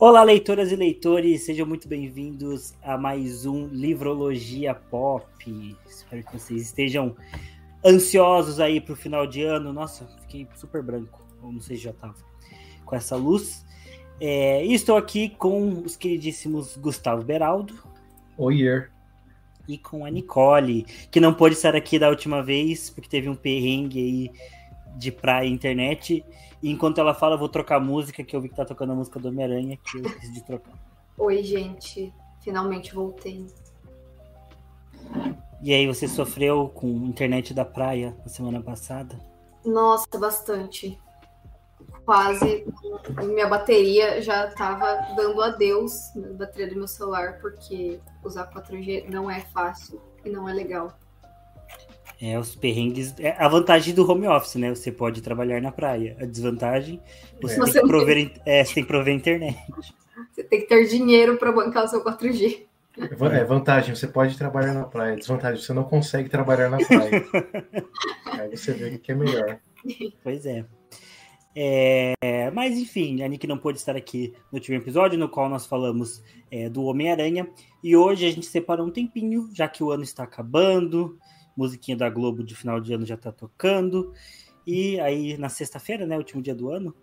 Olá, leitoras e leitores, sejam muito bem-vindos a mais um Livrologia Pop. Espero que vocês estejam ansiosos aí para o final de ano. Nossa, fiquei super branco, ou não sei se já estava com essa luz. É, e estou aqui com os queridíssimos Gustavo Beraldo. Oiê. E com a Nicole, que não pôde estar aqui da última vez, porque teve um perrengue aí de praia e internet. E enquanto ela fala, eu vou trocar música, que eu vi que tá tocando a música do Homem-Aranha, que eu decidi trocar. Oi, gente. Finalmente voltei. E aí, você sofreu com internet da praia na semana passada? Nossa, bastante. Quase. Minha bateria já tava dando adeus na bateria do meu celular, porque usar 4G não é fácil e não é legal. É, os perrengues. É a vantagem do home office, né? Você pode trabalhar na praia. A desvantagem, você, é. tem, que prover, é, você tem que prover internet. Você tem que ter dinheiro para bancar o seu 4G. É vantagem, você pode trabalhar na praia. Desvantagem, você não consegue trabalhar na praia. Aí você vê o que é melhor. Pois é. é. Mas enfim, a Nick não pôde estar aqui no último episódio, no qual nós falamos é, do Homem-Aranha. E hoje a gente separou um tempinho, já que o ano está acabando musiquinha da Globo de final de ano já tá tocando. E aí, na sexta-feira, né, último dia do ano.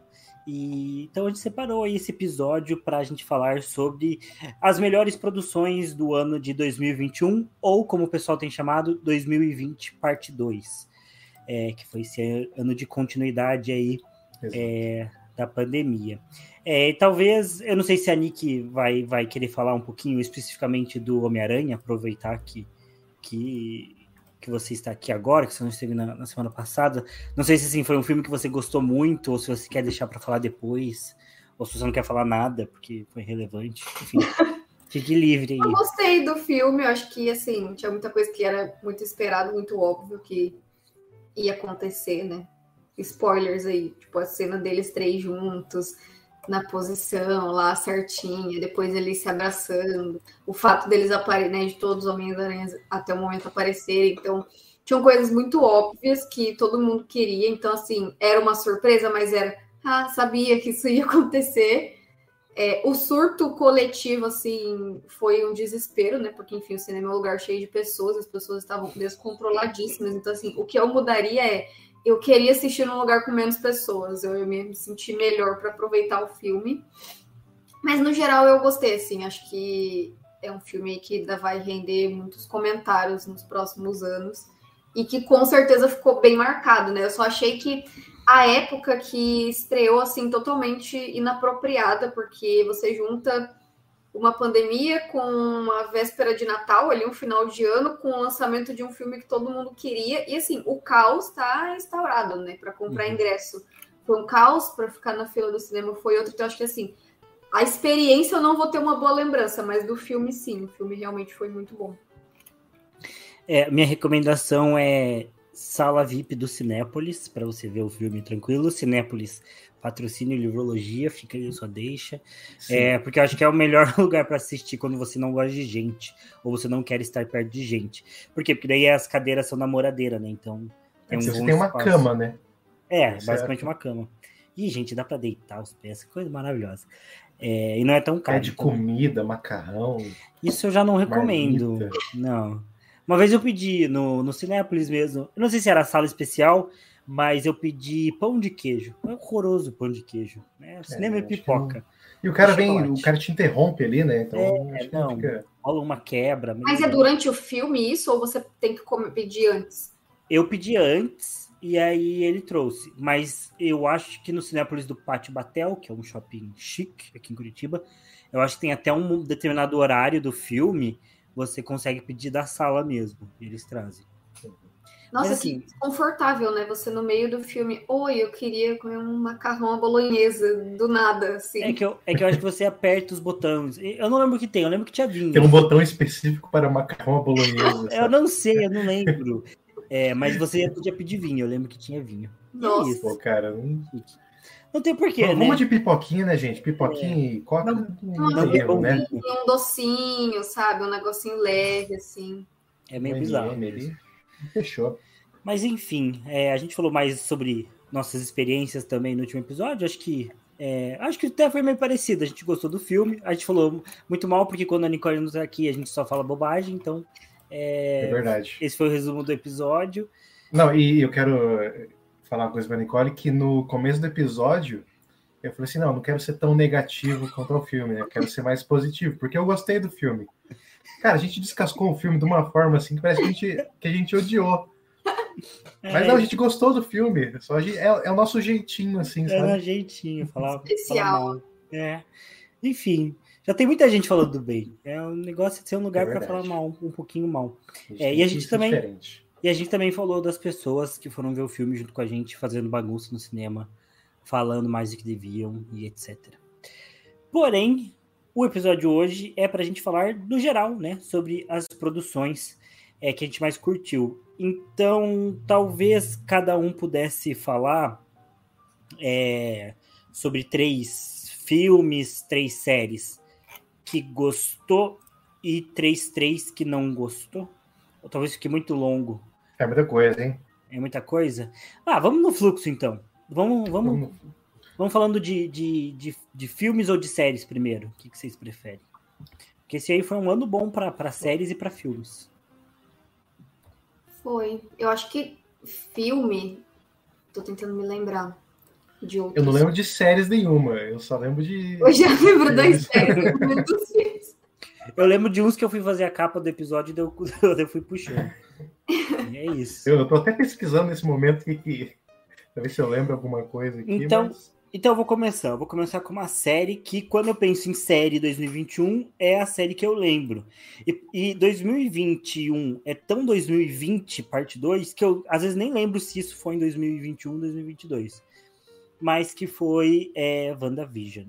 E, então a gente separou aí esse episódio para a gente falar sobre as melhores produções do ano de 2021, ou como o pessoal tem chamado, 2020 parte 2. É, que foi esse ano de continuidade aí é, da pandemia. É, talvez, eu não sei se a Nick vai, vai querer falar um pouquinho especificamente do Homem-Aranha, aproveitar que, que que você está aqui agora, que você não esteve na, na, semana passada. Não sei se assim, foi um filme que você gostou muito, ou se você quer deixar para falar depois, ou se você não quer falar nada, porque foi relevante. Enfim, fique livre aí. Eu gostei do filme, eu acho que assim, tinha muita coisa que era muito esperado, muito óbvio que ia acontecer, né? Spoilers aí, tipo a cena deles três juntos na posição lá certinha, depois eles se abraçando, o fato deles aparecerem, né, de todos os Homens-Aranhas até o momento aparecerem, então tinham coisas muito óbvias que todo mundo queria, então assim, era uma surpresa, mas era, ah, sabia que isso ia acontecer. É, o surto coletivo, assim, foi um desespero, né? Porque, enfim, o cinema é um lugar cheio de pessoas, as pessoas estavam descontroladíssimas. Então, assim, o que eu mudaria é eu queria assistir num lugar com menos pessoas. Eu, me senti melhor para aproveitar o filme. Mas no geral eu gostei, assim. Acho que é um filme que ainda vai render muitos comentários nos próximos anos e que com certeza ficou bem marcado, né? Eu só achei que a época que estreou assim totalmente inapropriada, porque você junta uma pandemia com uma véspera de Natal, ali um final de ano, com o lançamento de um filme que todo mundo queria. E assim, o caos está instaurado, né? Para comprar uhum. ingresso foi um caos, para ficar na fila do cinema foi outro. Então, acho que assim, a experiência eu não vou ter uma boa lembrança, mas do filme sim. O filme realmente foi muito bom. É, minha recomendação é sala VIP do Cinépolis, para você ver o filme tranquilo. Cinépolis patrocínio livrologia, fica aí sua deixa. É, porque eu acho que é o melhor lugar para assistir quando você não gosta de gente, ou você não quer estar perto de gente. Por quê? Porque daí as cadeiras são namoradeira, né? Então. Tem, um você tem uma espaço. cama, né? É, basicamente uma cama. E, gente, dá para deitar os pés, coisa maravilhosa. É, e não é tão caro. É de então... comida, macarrão. Isso eu já não recomendo. Marmita. Não. Uma vez eu pedi no, no Cinépolis mesmo. Eu não sei se era sala especial, mas eu pedi pão de queijo. É horroroso pão de queijo. Né? O cinema é, é pipoca. E o cara vem, o cara te interrompe ali, né? Então é, não, fica... rola uma quebra. Mas é durante o filme isso ou você tem que pedir antes? Eu pedi antes e aí ele trouxe. Mas eu acho que no Cinépolis do Pátio Batel, que é um shopping chique aqui em Curitiba, eu acho que tem até um determinado horário do filme, você consegue pedir da sala mesmo. eles trazem. Nossa, assim, que confortável, né? Você no meio do filme, oi, eu queria comer um macarrão à bolonhesa, do nada, assim. É que, eu, é que eu acho que você aperta os botões. Eu não lembro o que tem, eu lembro que tinha vinho. Tem um botão específico para macarrão à bolonhesa. eu não sei, eu não lembro. É, mas você podia pedir vinho, eu lembro que tinha vinho. É Nossa. É isso. Pô, cara, não... Não tem porquê, né? Vamos de pipoquinha, né, gente? Pipoquinha é. e coca. Não, não, não erro, né? Um docinho, sabe? Um negocinho leve, assim. É meio bizarro. Fechou. Mas enfim, é, a gente falou mais sobre nossas experiências também no último episódio. Acho que É, acho que até foi meio parecido. A gente gostou do filme. A gente falou muito mal, porque quando a Nicole não tá aqui, a gente só fala bobagem. Então, é, é verdade. Esse foi o resumo do episódio. Não, e eu quero falar uma coisa pra Nicole, que no começo do episódio, eu falei assim, não, não quero ser tão negativo quanto ao filme, né? Eu quero ser mais positivo, porque eu gostei do filme. Cara, a gente descascou o filme de uma forma assim que parece que a gente, que a gente odiou. É. Mas não, a gente gostou do filme. Só gente, é, é, o nosso jeitinho, assim, é sabe? É o jeitinho, falar. Especial. é. Enfim, já tem muita gente falando do bem. É um negócio de ser um lugar é para falar mal, um pouquinho mal. É, e a gente também. Diferente. E a gente também falou das pessoas que foram ver o filme junto com a gente, fazendo bagunça no cinema, falando mais do que deviam e etc. Porém, o episódio hoje é para a gente falar no geral, né, sobre as produções é, que a gente mais curtiu. Então, talvez cada um pudesse falar é, sobre três filmes, três séries que gostou e três, três que não gostou. Ou talvez fique muito longo. É muita coisa, hein? É muita coisa. Ah, vamos no fluxo então. Vamos, vamos, vamos. Vamos falando de, de, de, de, filmes ou de séries primeiro. O que, que vocês preferem? Porque esse aí foi um ano bom para séries e para filmes. Foi. Eu acho que filme. Tô tentando me lembrar de outros. Eu não lembro de séries nenhuma. Eu só lembro de. Eu já lembro das séries. Eu lembro de uns que eu fui fazer a capa do episódio e eu, eu fui puxando. E é isso. Eu, eu tô até pesquisando nesse momento que, que pra ver se eu lembro alguma coisa aqui. Então, mas... então eu vou começar. Eu vou começar com uma série que, quando eu penso em série 2021, é a série que eu lembro. E, e 2021 é tão 2020, parte 2, que eu às vezes nem lembro se isso foi em 2021 ou 2022. Mas que foi é, WandaVision.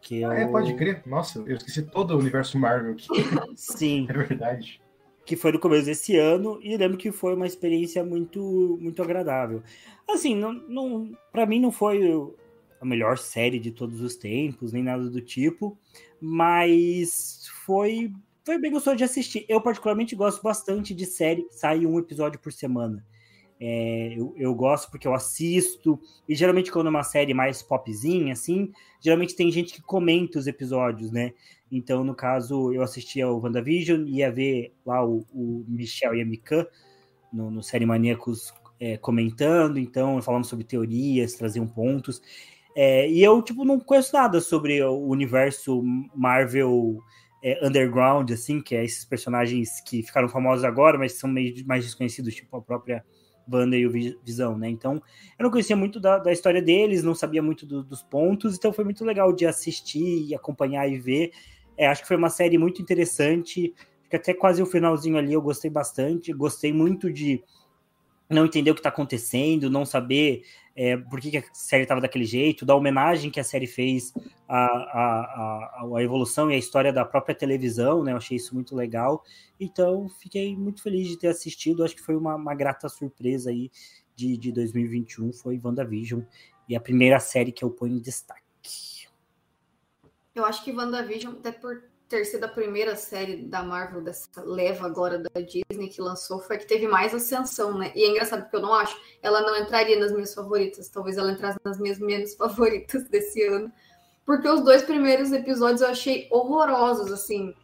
Que ah, é, pode crer. Nossa, eu esqueci todo o universo Marvel aqui. Sim. é verdade. Que foi no começo desse ano, e lembro que foi uma experiência muito muito agradável. Assim, não, não, para mim não foi a melhor série de todos os tempos, nem nada do tipo, mas foi, foi bem gostoso de assistir. Eu, particularmente, gosto bastante de série que sai um episódio por semana. É, eu, eu, gosto porque eu assisto, e geralmente quando é uma série mais popzinha, assim, geralmente tem gente que comenta os episódios, né? Então, no caso, eu assistia o WandaVision, ia ver lá o, o Michel e a Mikan no, no Série Maníacos é, comentando, então, falando sobre teorias, traziam pontos. É, e eu, tipo, não conheço nada sobre o universo Marvel é, underground, assim, que é esses personagens que ficaram famosos agora, mas são meio mais desconhecidos, tipo a própria Wanda e o Visão, né? Então, eu não conhecia muito da, da história deles, não sabia muito do, dos pontos, então foi muito legal de assistir e acompanhar e ver. É, acho que foi uma série muito interessante, que até quase o finalzinho ali eu gostei bastante, gostei muito de não entender o que está acontecendo, não saber é, por que, que a série estava daquele jeito, da homenagem que a série fez à, à, à, evolução e à história da própria televisão, né? Eu achei isso muito legal. Então, fiquei muito feliz de ter assistido. Acho que foi uma, uma grata surpresa aí de, de 2021, foi WandaVision, e a primeira série que eu ponho em destaque. Eu acho que WandaVision, até por ter sido a primeira série da Marvel, dessa leva agora da Disney que lançou, foi a que teve mais ascensão, né? E é engraçado porque eu não acho, ela não entraria nas minhas favoritas, talvez ela entrasse nas minhas menos favoritas desse ano, porque os dois primeiros episódios eu achei horrorosos, assim,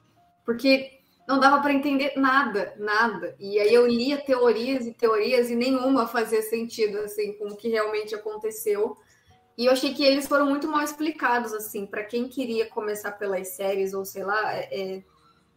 porque não dava para entender nada, nada. E aí eu lia teorias e teorias e nenhuma fazia sentido, assim, com o que realmente aconteceu. E eu achei que eles foram muito mal explicados, assim, para quem queria começar pelas séries ou sei lá, é, é,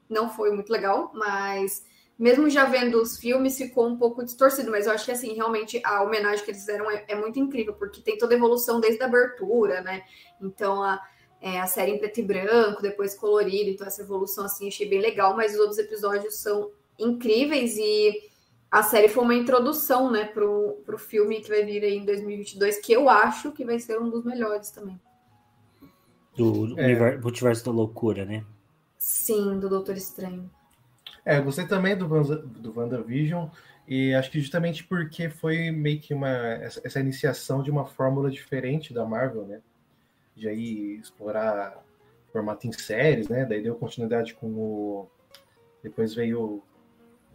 não foi muito legal, mas mesmo já vendo os filmes ficou um pouco distorcido, mas eu acho que assim, realmente a homenagem que eles fizeram é, é muito incrível, porque tem toda a evolução desde a abertura, né? Então a, é, a série em preto e branco, depois colorido, então essa evolução assim achei bem legal, mas os outros episódios são incríveis e a série foi uma introdução, né, pro, pro filme que vai vir aí em 2022, que eu acho que vai ser um dos melhores também. Do é. Multiverso da Loucura, né? Sim, do Doutor Estranho. É, gostei também do, do WandaVision, e acho que justamente porque foi meio que uma, essa, essa iniciação de uma fórmula diferente da Marvel, né? De aí explorar formato em séries, né? Daí deu continuidade com o. Depois veio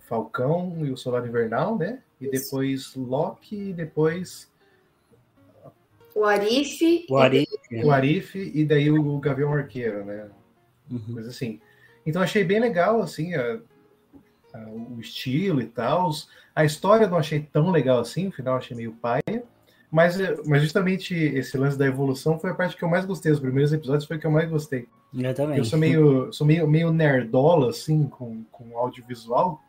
Falcão e o Solar Invernal, né? E depois Loki e depois. O Arif. O Arif. o Arif e daí o Gavião Arqueiro, né? Uhum. Coisa assim. Então achei bem legal, assim, a, a, o estilo e tal. A história não achei tão legal assim, no final achei meio paia. Mas, mas justamente esse lance da evolução foi a parte que eu mais gostei. Os primeiros episódios foi o que eu mais gostei. Eu também. Eu sou meio, sou meio, meio nerdola, assim, com, com audiovisual.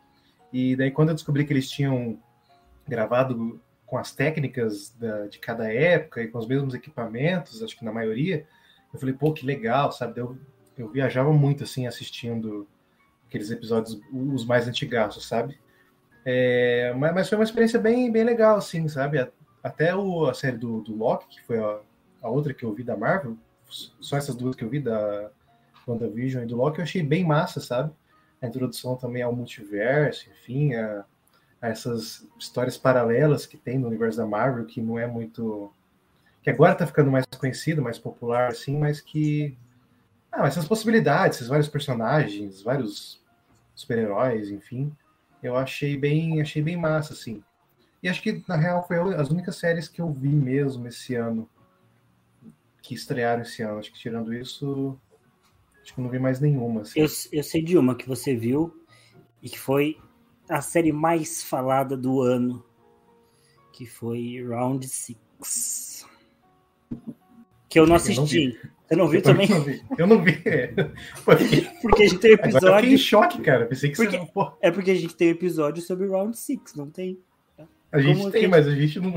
E daí, quando eu descobri que eles tinham gravado com as técnicas da, de cada época e com os mesmos equipamentos, acho que na maioria, eu falei, pô, que legal, sabe? Eu, eu viajava muito, assim, assistindo aqueles episódios, os mais antigaços, sabe? É, mas, mas, foi uma experiência bem, bem legal, assim, sabe? Até o, a série do, do Loki, que foi a, a outra que eu vi da Marvel, só essas duas que eu vi, da WandaVision e do Loki, eu achei bem massa, sabe? A introdução também ao multiverso, enfim, a, a essas histórias paralelas que tem no universo da Marvel, que não é muito. que agora tá ficando mais conhecido, mais popular, assim, mas que. Ah, essas possibilidades, esses vários personagens, vários super-heróis, enfim, eu achei bem, achei bem massa, assim. E acho que, na real, foi as únicas séries que eu vi mesmo esse ano, que estrearam esse ano. Acho que tirando isso, acho que não vi mais nenhuma. Assim. Eu, eu sei de uma que você viu e que foi a série mais falada do ano, que foi Round Six Que eu não assisti. Eu não vi. Você não viu também? Não vi. Eu não vi. Porque... porque a gente tem episódio. Agora eu fiquei em choque, cara. Pensei que porque... você não. É porque a gente tem episódio sobre Round Six não tem? A gente Como tem, que... mas a gente não.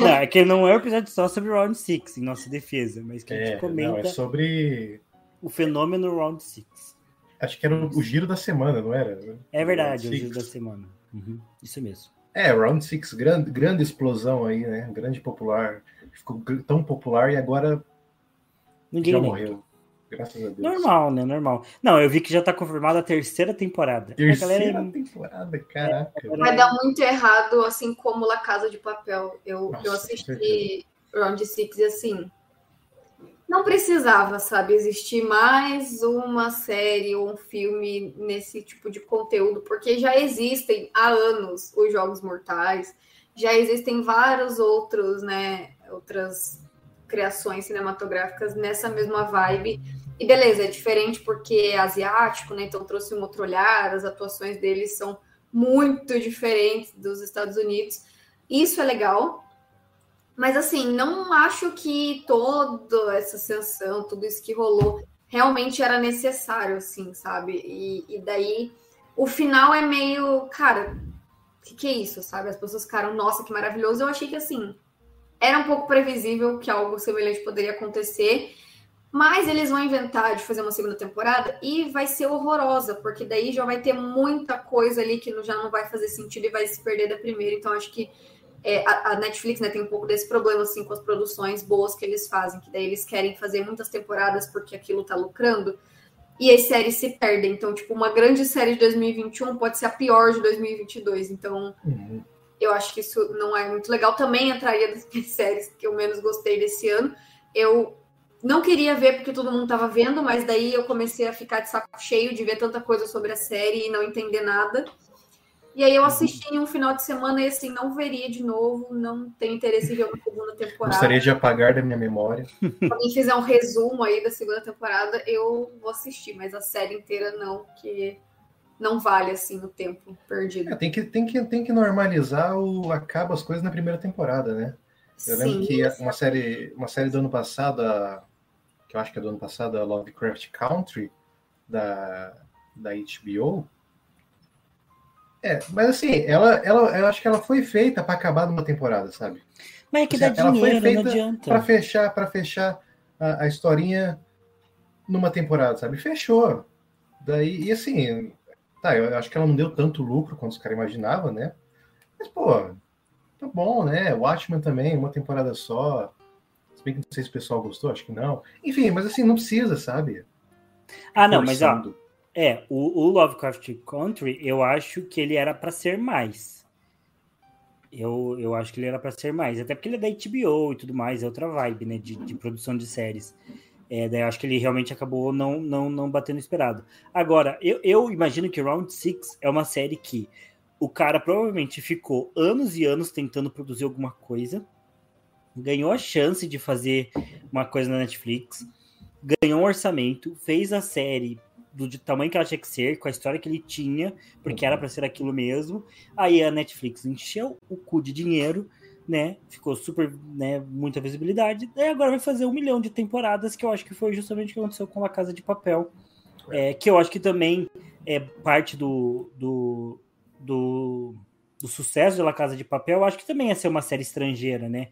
Não, é que não é um episódio só sobre Round Six em nossa defesa, mas que a gente é, comenta. Não, é sobre. O fenômeno Round Six Acho que era o, giro da semana, não era? É verdade, o, o giro da semana. Uhum, isso mesmo. É, Round Six grande, grande explosão aí, né? Grande popular. Ficou tão popular e agora Ninguém já morreu. Graças a Deus. Normal, né? Normal. Não, eu vi que já tá confirmada a terceira temporada. Terceira galera... temporada, caraca. É, vai dar muito errado, assim como La Casa de Papel. Eu, Nossa, eu assisti Round Six e assim. Não precisava, sabe, existir mais uma série ou um filme nesse tipo de conteúdo, porque já existem há anos os Jogos Mortais, já existem vários outros, né, outras criações cinematográficas nessa mesma vibe. E beleza, é diferente porque é asiático, né? Então trouxe um outro olhar, as atuações deles são muito diferentes dos Estados Unidos. Isso é legal. Mas assim, não acho que toda essa ascensão, tudo isso que rolou, realmente era necessário, assim, sabe? E, e daí o final é meio, cara, o que, que é isso, sabe? As pessoas ficaram, nossa, que maravilhoso. Eu achei que assim, era um pouco previsível que algo semelhante poderia acontecer, mas eles vão inventar de fazer uma segunda temporada e vai ser horrorosa, porque daí já vai ter muita coisa ali que já não vai fazer sentido e vai se perder da primeira. Então, acho que é, a, a, Netflix né, tem um pouco desse problema assim, com as produções boas que eles fazem, que daí eles querem fazer muitas temporadas porque aquilo tá lucrando. E as séries se perdem. Então, tipo, uma grande série de 2021 pode ser a pior de 2022. Então, uhum eu acho que isso não é muito legal. Também entraria das séries que eu menos gostei desse ano. Eu não queria ver porque todo mundo estava vendo, mas daí eu comecei a ficar de saco cheio de ver tanta coisa sobre a série e não entender nada. E aí eu uhum. assisti em um final de semana e assim, não veria de novo, não tenho interesse em ver uma segunda temporada. Gostaria de apagar da minha memória. Se alguém fizer um resumo aí da segunda temporada, eu vou assistir, mas a série inteira não, porque não vale assim o tempo perdido. É, tem, que, tem, que, tem que normalizar o acaba as coisas na primeira temporada, né? Eu Sim, lembro que uma série, uma série do ano passado, a, que eu acho que é do ano passado, a Lovecraft Country, da, da HBO. É, mas assim, ela, ela, eu acho que ela foi feita para acabar numa temporada, sabe? Mas é que dá ela dinheiro, foi feita para fechar, para fechar a, a historinha numa temporada, sabe? Fechou. Daí, e assim, Tá, eu acho que ela não deu tanto lucro quanto os caras imaginavam, né? Mas, pô, tá bom, né? Watchmen também, uma temporada só. Se bem que não sei se o pessoal gostou, acho que não. Enfim, mas assim, não precisa, sabe? Ah, não, Forçando. mas ó. É, o, o, Lovecraft Country, eu acho que ele era para ser mais. Eu, eu acho que ele era para ser mais. Até porque ele é da HBO e tudo mais, é outra vibe, né? De, de produção de séries. É, daí acho que ele realmente acabou não, não, não batendo esperado. Agora, eu, eu imagino que Round Six é uma série que o cara provavelmente ficou anos e anos tentando produzir alguma coisa. ganhou a chance de fazer uma coisa na Netflix, ganhou um orçamento, fez a série do tamanho que ela tinha que ser, com a história que ele tinha, porque era para ser aquilo mesmo. Aí a Netflix encheu o cu de dinheiro, né? Ficou super, né? Muita visibilidade. E agora vai fazer um milhão de temporadas, que eu acho que foi justamente o que aconteceu com a Casa de Papel. É, que eu acho que também é parte do, do, do, do sucesso de La Casa de Papel. Eu acho que também é ser uma série estrangeira, né?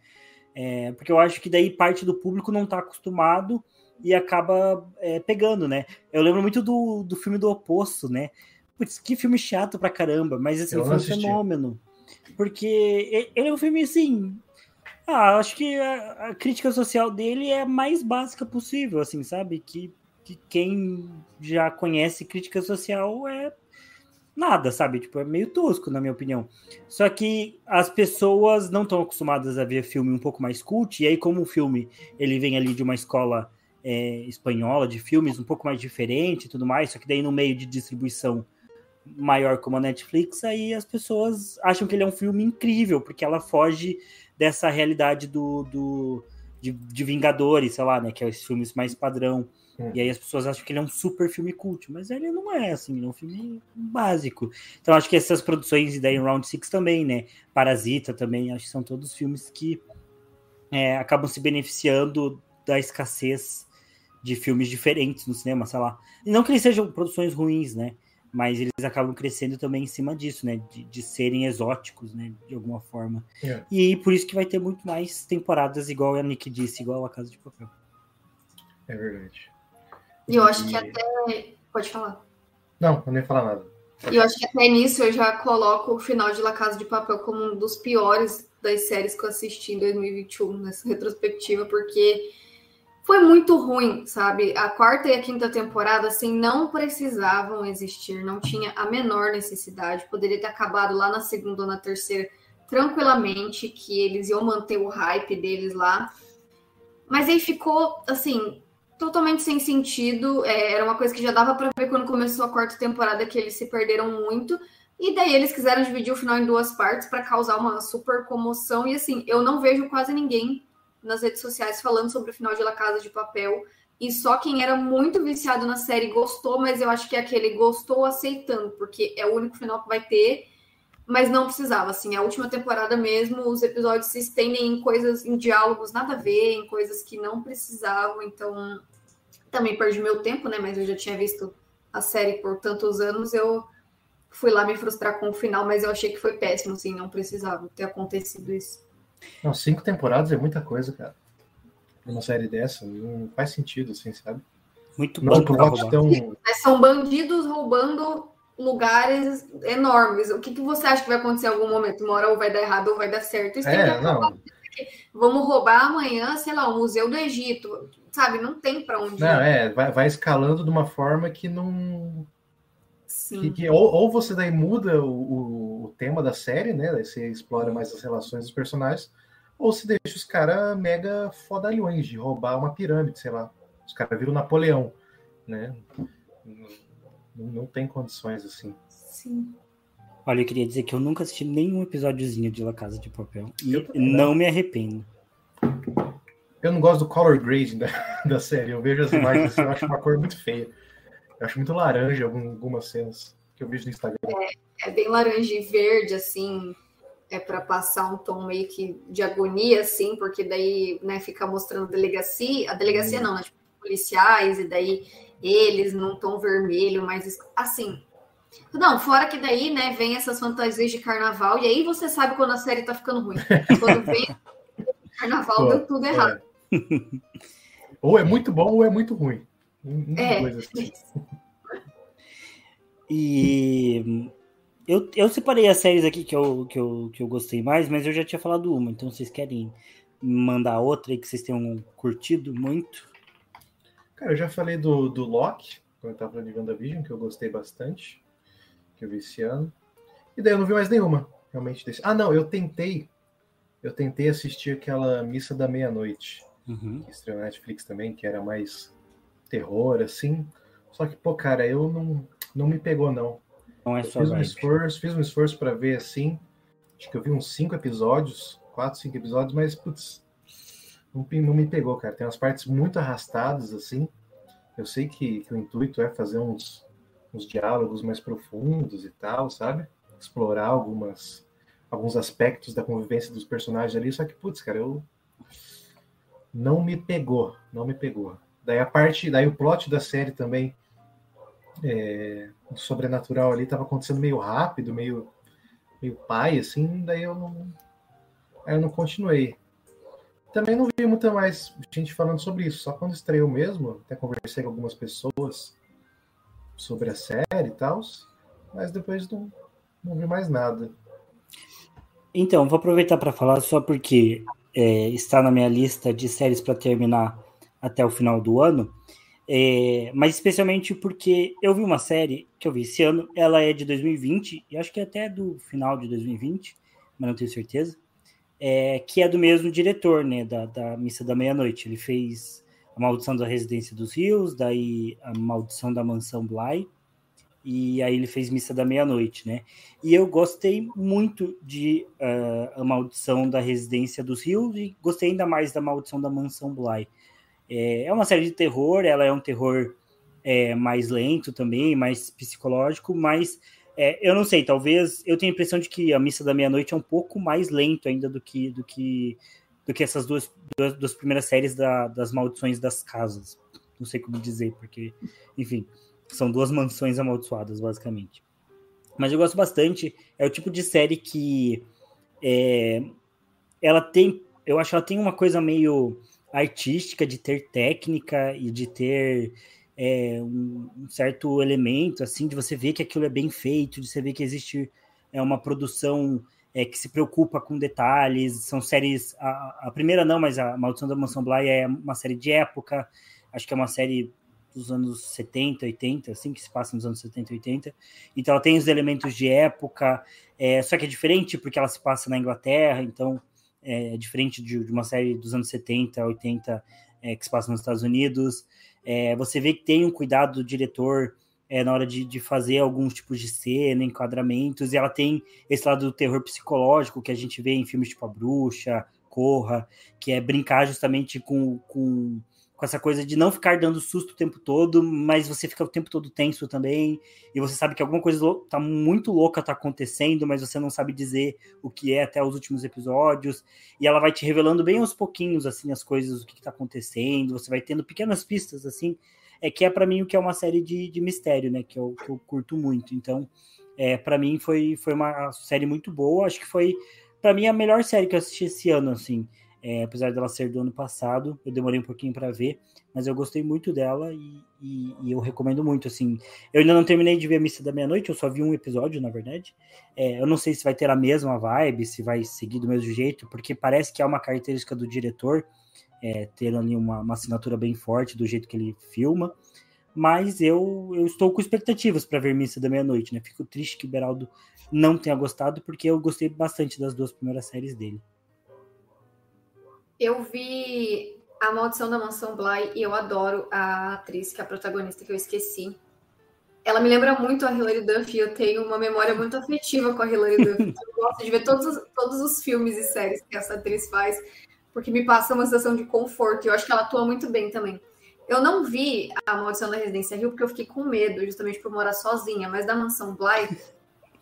É, porque eu acho que daí parte do público não está acostumado e acaba é, pegando, né? Eu lembro muito do, do filme do Oposto, né? Putz, que filme chato pra caramba, mas assim, foi um fenômeno. Porque ele é um filme assim. Ah, acho que a, a, crítica social dele é a mais básica possível, assim, sabe? Que, que quem já conhece crítica social é nada, sabe? Tipo, é meio tosco, na minha opinião. Só que as pessoas não estão acostumadas a ver filme um pouco mais cult, e aí, como o filme ele vem ali de uma escola é, espanhola de filmes um pouco mais diferente e tudo mais, só que daí no meio de distribuição maior como a Netflix, aí as pessoas acham que ele é um filme incrível, porque ela foge dessa realidade do, do de, de Vingadores, sei lá, né, que é os filmes mais padrão. Hum. E aí as pessoas acham que ele é um super filme cult, mas ele não é, assim, ele é um filme básico. Então acho que essas produções, e daí Round Six também, né, Parasita também, acho que são todos filmes que é, acabam se beneficiando da escassez de filmes diferentes no cinema, sei lá. E não que eles sejam produções ruins, né? Mas eles acabam crescendo também em cima disso, né? De, de serem exóticos, né? De alguma forma. É. E por isso que vai ter muito mais temporadas, igual a Nick disse, igual a Casa de Papel. É verdade. E eu acho que até. Pode falar. Não, eu nem ia falar nada. E eu acho que até nisso eu já coloco o final de La Casa de Papel como um dos piores das séries que eu assisti em 2021, nessa retrospectiva, porque foi muito ruim, sabe? A quarta e a quinta temporada, assim, não precisavam existir, não tinha a menor necessidade. Poderia ter acabado lá na segunda ou na terceira tranquilamente, que eles iam manter o hype deles lá. Mas aí ficou, assim, totalmente sem sentido. É, era uma coisa que já dava para ver quando começou a quarta temporada que eles se perderam muito. E daí eles quiseram dividir o final em duas partes para causar uma super comoção. E assim, eu não vejo quase ninguém nas redes sociais falando sobre o final de La Casa de Papel. E só quem era muito viciado na série gostou, mas eu acho que é aquele gostou aceitando, porque é o único final que vai ter, mas não precisava. Assim, a última temporada mesmo, os episódios se estendem em coisas, em diálogos nada a ver, em coisas que não precisavam. Então, também perdi meu tempo, né? Mas eu já tinha visto a série por tantos anos, eu fui lá me frustrar com o final, mas eu achei que foi péssimo, assim, não precisava ter acontecido isso. Não, cinco temporadas é muita coisa, cara. Uma série dessa, não faz sentido, assim, sabe? Muito não bom pra tão... São bandidos roubando lugares enormes. O que, que você acha que vai acontecer em algum momento? Uma hora ou vai dar errado ou vai dar certo. Isso é, não. Vamos roubar amanhã, sei lá, o Museu do Egito. Sabe, não tem para onde. Não, é, vai, vai escalando de uma forma que não. Sim. Que, que, ou, ou você daí muda o, o, tema da série, né? Daí você explora mais as relações dos personagens, ou se deixa os caras mega fodalhões de roubar uma pirâmide, sei lá. Os caras viram Napoleão, né? Não, não tem condições assim. Sim. Olha, eu queria dizer que eu nunca assisti nenhum episódiozinho de La Casa de Papel. E não me arrependo. Eu não gosto do color grading da, da série. Eu vejo as imagens assim, eu acho uma cor muito feia. Eu acho muito laranja algumas cenas que eu vejo no Instagram. É, é bem laranja e verde, assim, é para passar um tom meio que de agonia, assim, porque daí, né, fica mostrando delegacia, a delegacia hum. não, né, tipo, policiais, e daí eles num tom vermelho, mas assim. Não, fora que daí, né, vem essas fantasias de carnaval, e aí você sabe quando a série tá ficando ruim. Quando vem carnaval, Pô, deu tudo errado. É. Ou é muito bom ou é muito ruim. É. Assim. E eu, eu separei as séries aqui que eu, que, eu, que eu gostei mais, mas eu já tinha falado uma, então vocês querem mandar outra aí que vocês tenham curtido muito? Cara, eu já falei do, do Loki, quando eu tava falando de WandaVision, que eu gostei bastante, que eu vi esse ano. E daí eu não vi mais nenhuma, realmente. Desse... Ah, não, eu tentei, eu tentei assistir aquela Missa da Meia-Noite, uhum. que estreou na Netflix também, que era mais terror, assim. Só que, pô, cara, eu não, não me pegou, não. Não é só fiz um esforço, fiz um esforço para ver assim. Acho que eu vi uns cinco episódios, quatro, cinco episódios, mas, putz, não, não me pegou, cara. Tem umas partes muito arrastadas, assim. Eu sei que, que o intuito é fazer uns, uns diálogos mais profundos e tal, sabe? Explorar algumas, alguns aspectos da convivência dos personagens ali, só que, putz, cara, eu. Não me pegou, não me pegou. Daí a parte, daí o plot da série também, é, sobrenatural ali, tava acontecendo meio rápido, meio, meio pai, assim, daí eu não. Aí eu não continuei. Também não vi muita mais gente falando sobre isso, só quando estreou mesmo, até conversei com algumas pessoas sobre a série e tal, mas depois não, não vi mais nada. Então, vou aproveitar para falar só porque é, está na minha lista de séries para terminar até o final do ano, é, mas especialmente porque eu vi uma série que eu vi esse ano, ela é de 2020, e acho que é até do final de 2020, mas não tenho certeza é, que é do mesmo diretor, né, da, da Missa da Meia-Noite. Ele fez A Maldição da Residência dos Rios, daí A Maldição da Mansão Bly, e aí ele fez Missa da Meia-Noite, né? E eu gostei muito de uh, A Maldição da Residência dos Rios e gostei ainda mais da Maldição da Mansão Bly. É, é uma série de terror, ela é um terror é, mais lento também, mais psicológico, mas é, eu não sei, talvez eu tenho a impressão de que a missa da meia-noite é um pouco mais lento ainda do que do que do que essas duas, duas, duas primeiras séries da, das maldições das casas. Não sei como dizer, porque, enfim, são duas mansões amaldiçoadas, basicamente. Mas eu gosto bastante. É o tipo de série que é, ela tem, eu acho que ela tem uma coisa meio artística de ter técnica e de ter é, um, certo elemento, assim, de você ver que aquilo é bem feito, de você ver que existe é, uma produção é, que se preocupa com detalhes, são séries, a, a, primeira não, mas a Maldição da Mansão Bly é uma série de época, acho que é uma série dos anos 70, 80, assim, que se passa nos anos 70, 80, então ela tem os elementos de época, é, só que é diferente porque ela se passa na Inglaterra, então é, é diferente de, de uma série dos anos 70, 80, é, que se passa nos Estados Unidos, é, você vê que tem um cuidado do diretor é, na hora de, de, fazer alguns tipos de cena, enquadramentos, e ela tem esse lado do terror psicológico que a gente vê em filmes tipo A Bruxa, Corra, que é brincar justamente com, com com essa coisa de não ficar dando susto o tempo todo, mas você fica o tempo todo tenso também, e você sabe que alguma coisa tá muito louca tá acontecendo, mas você não sabe dizer o que é até os últimos episódios, e ela vai te revelando bem aos pouquinhos, assim, as coisas, o que, que tá acontecendo, você vai tendo pequenas pistas, assim, é que é para mim o que é uma série de, de mistério, né, que eu, que eu curto muito, então, é, para mim foi, foi uma série muito boa, acho que foi, para mim, a melhor série que eu assisti esse ano, assim, é, apesar dela ser do ano passado, eu demorei um pouquinho para ver, mas eu gostei muito dela e, e, e, eu recomendo muito. Assim, eu ainda não terminei de ver a Missa da Meia-Noite, eu só vi um episódio, na verdade. É, eu não sei se vai ter a mesma vibe, se vai seguir do mesmo jeito, porque parece que é uma característica do diretor é, ter ali uma, uma assinatura bem forte do jeito que ele filma. Mas eu, eu estou com expectativas para ver Missa da Meia-Noite, né? Fico triste que o Beraldo não tenha gostado, porque eu gostei bastante das duas primeiras séries dele. Eu vi A Maldição da Mansão Bly e eu adoro a atriz, que é a protagonista que eu esqueci. Ela me lembra muito a Hilary Duff e eu tenho uma memória muito afetiva com a Hilary Duff. eu gosto de ver todos, os, todos os filmes e séries que essa atriz faz, porque me passa uma sensação de conforto. E eu acho que ela atua muito bem também. Eu não vi a Maldição da Residência Rio porque eu fiquei com medo, justamente por morar sozinha, mas da Mansão Bly,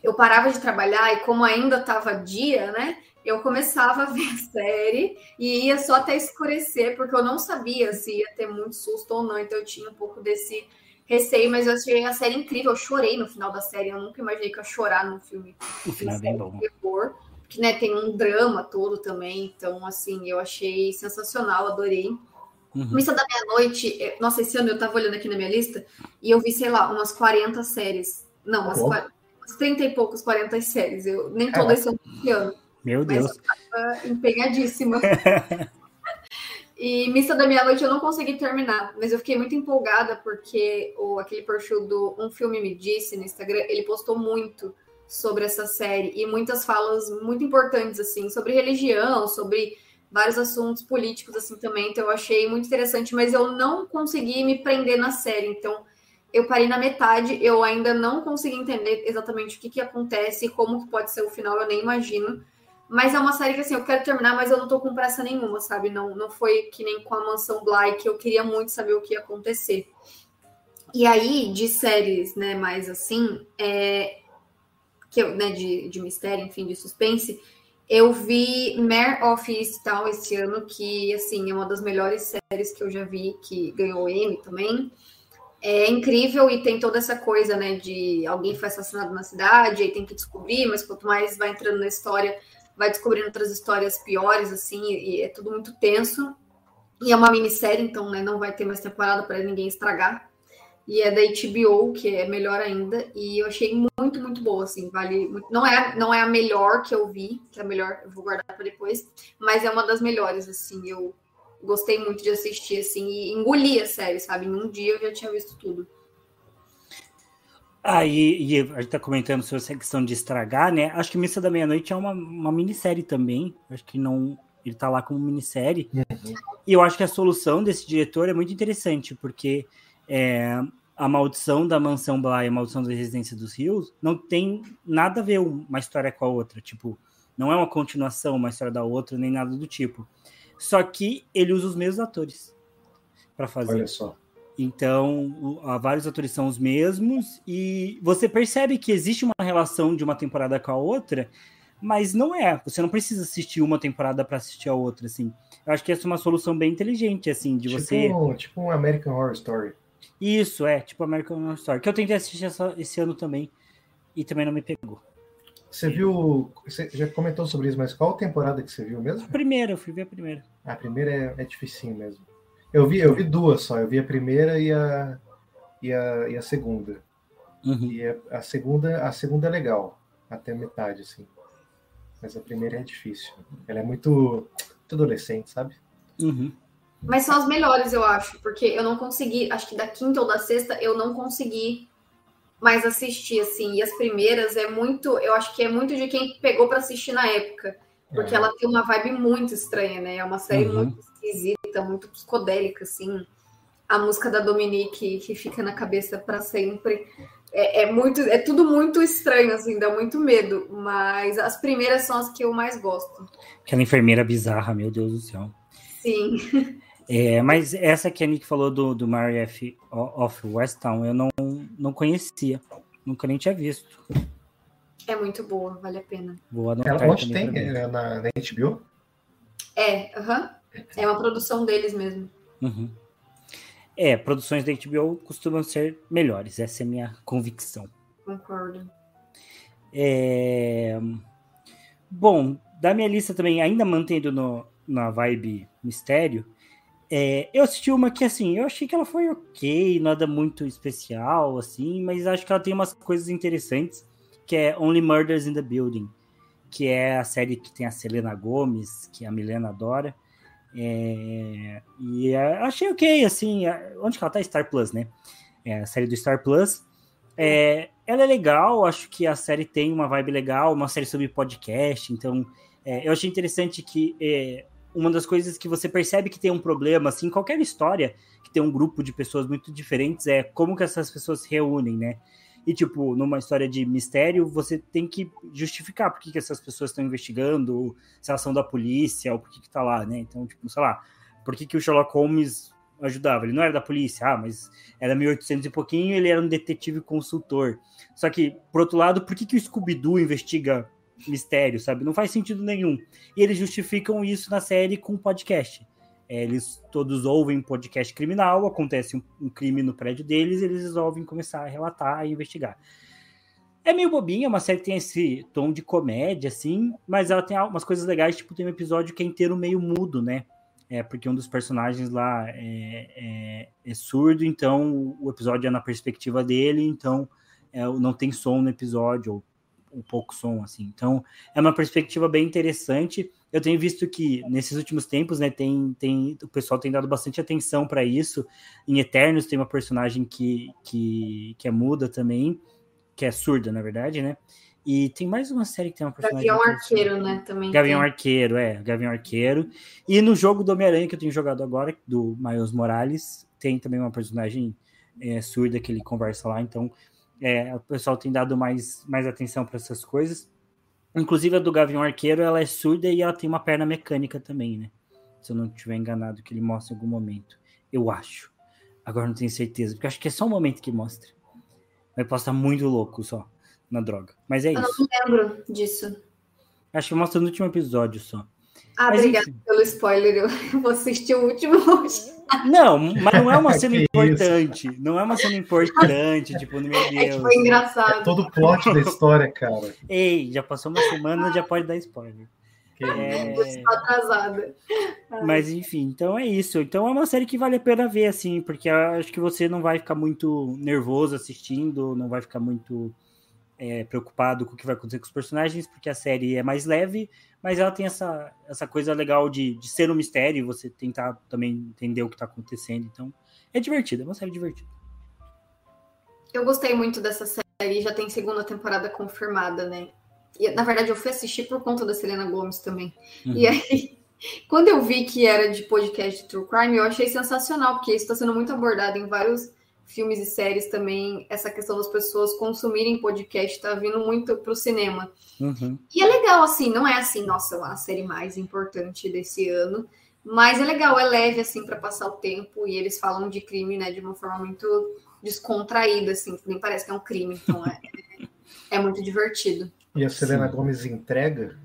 eu parava de trabalhar e como ainda estava dia, né? Eu começava a ver a série e ia só até escurecer, porque eu não sabia se ia ter muito susto ou não, então eu tinha um pouco desse receio, mas eu achei a série incrível, eu chorei no final da série, eu nunca imaginei que eu ia chorar num filme. O final é bem bom. Terror, que né, tem um drama todo também, então assim, eu achei sensacional, adorei. Uhum. Missa da Meia-Noite, é, nossa, esse ano eu tava olhando aqui na minha lista e eu vi, sei lá, umas 40 séries. Não, umas, oh. 40, umas 30 e poucos, 40 séries. Eu nem todo esse ano. Meu Deus. Mas eu empenhadíssima. e Missa da Meia-Noite eu não consegui terminar, mas eu fiquei muito empolgada porque o, aquele perfil do Um Filme Me Disse no Instagram, ele postou muito sobre essa série e muitas falas muito importantes, assim, sobre religião, sobre vários assuntos políticos, assim, também. Então eu achei muito interessante, mas eu não consegui me prender na série. Então eu parei na metade, eu ainda não consegui entender exatamente o que, que acontece e como que pode ser o final, eu nem imagino. Mas é uma série que assim, eu quero terminar, mas eu não tô com pressa nenhuma, sabe? Não, não foi que nem com a Mansão Bly, que eu queria muito saber o que ia acontecer. E aí, de séries, né, mais assim, é, que eu, né, de, de mistério, enfim, de suspense, eu vi Mare of Easttown esse ano, que, assim, é uma das melhores séries que eu já vi, que ganhou Emmy também. É incrível e tem toda essa coisa, né, de alguém foi assassinado na cidade, aí tem que descobrir, mas quanto mais vai entrando na história, vai descobrindo outras histórias piores, assim, e é tudo muito tenso. E é uma minissérie, então, né, não vai ter mais temporada para ninguém estragar e é da HBO, que é melhor ainda, e eu achei muito, muito boa, assim, vale muito. Não é, não é a melhor que eu vi, que é a melhor, eu vou guardar para depois, mas é uma das melhores, assim, eu gostei muito de assistir, assim, e engoli a série, sabe? Em um dia eu já tinha visto tudo. Ah, e a gente tá comentando sobre essa questão de estragar, né? Acho que Missa da Meia-Noite é uma, uma minissérie também. Acho que não. Ele tá lá como minissérie. Uhum. E eu acho que a solução desse diretor é muito interessante, porque é, a maldição da mansão Bly e a maldição da residência dos rios não tem nada a ver uma história com a outra. Tipo, não é uma continuação, uma história da outra, nem nada do tipo. Só que ele usa os mesmos atores para fazer. Olha só. Então, o, vários atores são os mesmos e você percebe que existe uma relação de uma temporada com a outra, mas não é. Você não precisa assistir uma temporada para assistir a outra, assim. Eu acho que essa é uma solução bem inteligente, assim, de tipo, você. Tipo um American Horror Story. Isso, é, tipo American Horror Story, que eu tentei assistir essa, esse ano também e também não me pegou. Você viu, você já comentou sobre isso, mas qual temporada que você viu mesmo? A primeira, eu fui ver a primeira. A primeira é, é dificinho mesmo. Eu vi, eu vi duas só, eu vi a primeira e a, e a, e a segunda. Uhum. E a, a, segunda, a segunda é legal, até metade, assim. Mas a primeira é difícil. Ela é muito, muito adolescente, sabe? Uhum. Mas são as melhores, eu acho, porque eu não consegui, acho que da quinta ou da sexta, eu não consegui mais assistir, assim. E as primeiras é muito, eu acho que é muito de quem pegou para assistir na época. Porque é. ela tem uma vibe muito estranha, né? É uma série uhum. muito esquisita, muito psicodélica, assim. A música da Dominique que fica na cabeça para sempre. É, é, muito, é tudo muito estranho, assim, dá muito medo. Mas as primeiras são as que eu mais gosto. Aquela enfermeira bizarra, meu Deus do céu. Sim. É, mas essa que a Nick falou do, do Mary F. of Westtown, eu não, não conhecia. Nunca nem tinha visto. É muito boa, vale a pena. Anotar Ela, onde tem? É na, na HBO? É, uhum. é uma produção deles mesmo. Uhum. É, produções da HBO costumam ser melhores, essa é a minha convicção. Concordo. É... Bom, da minha lista também, ainda mantendo no, na vibe mistério, é, eu assisti uma que, assim, eu achei que ela foi ok, nada muito especial, assim, mas acho que ela tem umas coisas interessantes, que é Only Murders in the Building, que é a série que tem a Selena Gomes, que a Milena adora. É, e é, achei ok, assim, é, onde que ela tá? Star Plus, né? É a série do Star Plus. É, ela é legal, acho que a série tem uma vibe legal, uma série sobre podcast, então é, eu achei interessante que é, uma das coisas que você percebe que tem um problema, assim, qualquer história que tem um grupo de pessoas muito diferentes é como que essas pessoas se reúnem, né? E, tipo, numa história de mistério, você tem que justificar por que, que essas pessoas estão investigando, se elas são da polícia, ou por que, que tá lá, né? Então, tipo, sei lá, por que, que o Sherlock Holmes ajudava? Ele não era da polícia, ah, mas era 1800 e pouquinho, ele era um detetive consultor. Só que, por outro lado, por que, que o Scooby-Doo investiga mistério, sabe? Não faz sentido nenhum. E eles justificam isso na série com podcast. É, eles todos ouvem podcast criminal, acontece um, um, crime no prédio deles, eles resolvem começar a relatar e investigar. É meio bobinha, uma série que tem esse tom de comédia, assim, mas ela tem umas coisas legais, tipo, tem um episódio que é inteiro meio mudo, né? É, porque um dos personagens lá é, é, é surdo, então o episódio é na perspectiva dele, então é, não tem som no episódio, ou um pouco som, assim. Então, é uma perspectiva bem interessante. Eu tenho visto que nesses últimos tempos, né, tem, tem o pessoal tem dado bastante atenção para isso. Em Eternos tem uma personagem que, que, que é muda também, que é surda, na verdade, né? E tem mais uma série que tem uma personagem. Gavião Arqueiro, né? Também. Gavião tem. Arqueiro, é. Gavião Arqueiro. E no jogo do Homem-Aranha que eu tenho jogado agora, do Miles Morales, tem também uma personagem é, surda que ele conversa lá. Então, é, o pessoal tem dado mais, mais atenção para essas coisas. Inclusive a do Gavião Arqueiro, ela é surda e ela tem uma perna mecânica também, né? Se eu não estiver enganado, que ele mostra em algum momento. Eu acho. Agora não tenho certeza, porque acho que é só um momento que mostra. Vai postar muito louco só na droga. Mas é Eu isso. não lembro disso. Acho que mostra no último episódio só. Ah, Mas, obrigada enfim. pelo spoiler. Eu vou assistir o último hoje. Não, mas não é uma cena Que importante. Não é uma cena importante, tipo, meu É que Deus. foi É engraçado. todo o plot da história, cara. Ei, já passou uma semana, já pode dar spoiler. Que É. Eu estou atrasada. Mas enfim, então é isso. Então é uma série que vale a pena ver, assim, porque acho que você não vai ficar muito nervoso assistindo, não vai ficar muito é, preocupado com o que vai acontecer com os personagens, porque a série é mais leve, mas ela tem essa, essa coisa legal de, de ser um mistério e você tentar também entender o que tá acontecendo. Então é divertido, é uma série divertida. Eu gostei muito dessa série, já tem segunda temporada confirmada, né? E, na verdade, eu fui assistir por conta da Selena Gomes também. Uhum. E aí, quando eu vi que era de podcast de True Crime, eu achei sensacional, porque isso está sendo muito abordado em vários filmes e séries também. Essa questão das pessoas consumirem podcast está vindo muito para o cinema. Uhum. E é legal, assim, não é assim, nossa, a série mais importante desse ano. Mas é legal, é leve, assim, para passar o tempo. E eles falam de crime, né, de uma forma muito descontraída, assim, que nem parece que é um crime. Então é, é muito divertido. E a Selena Sim. Gomes entrega?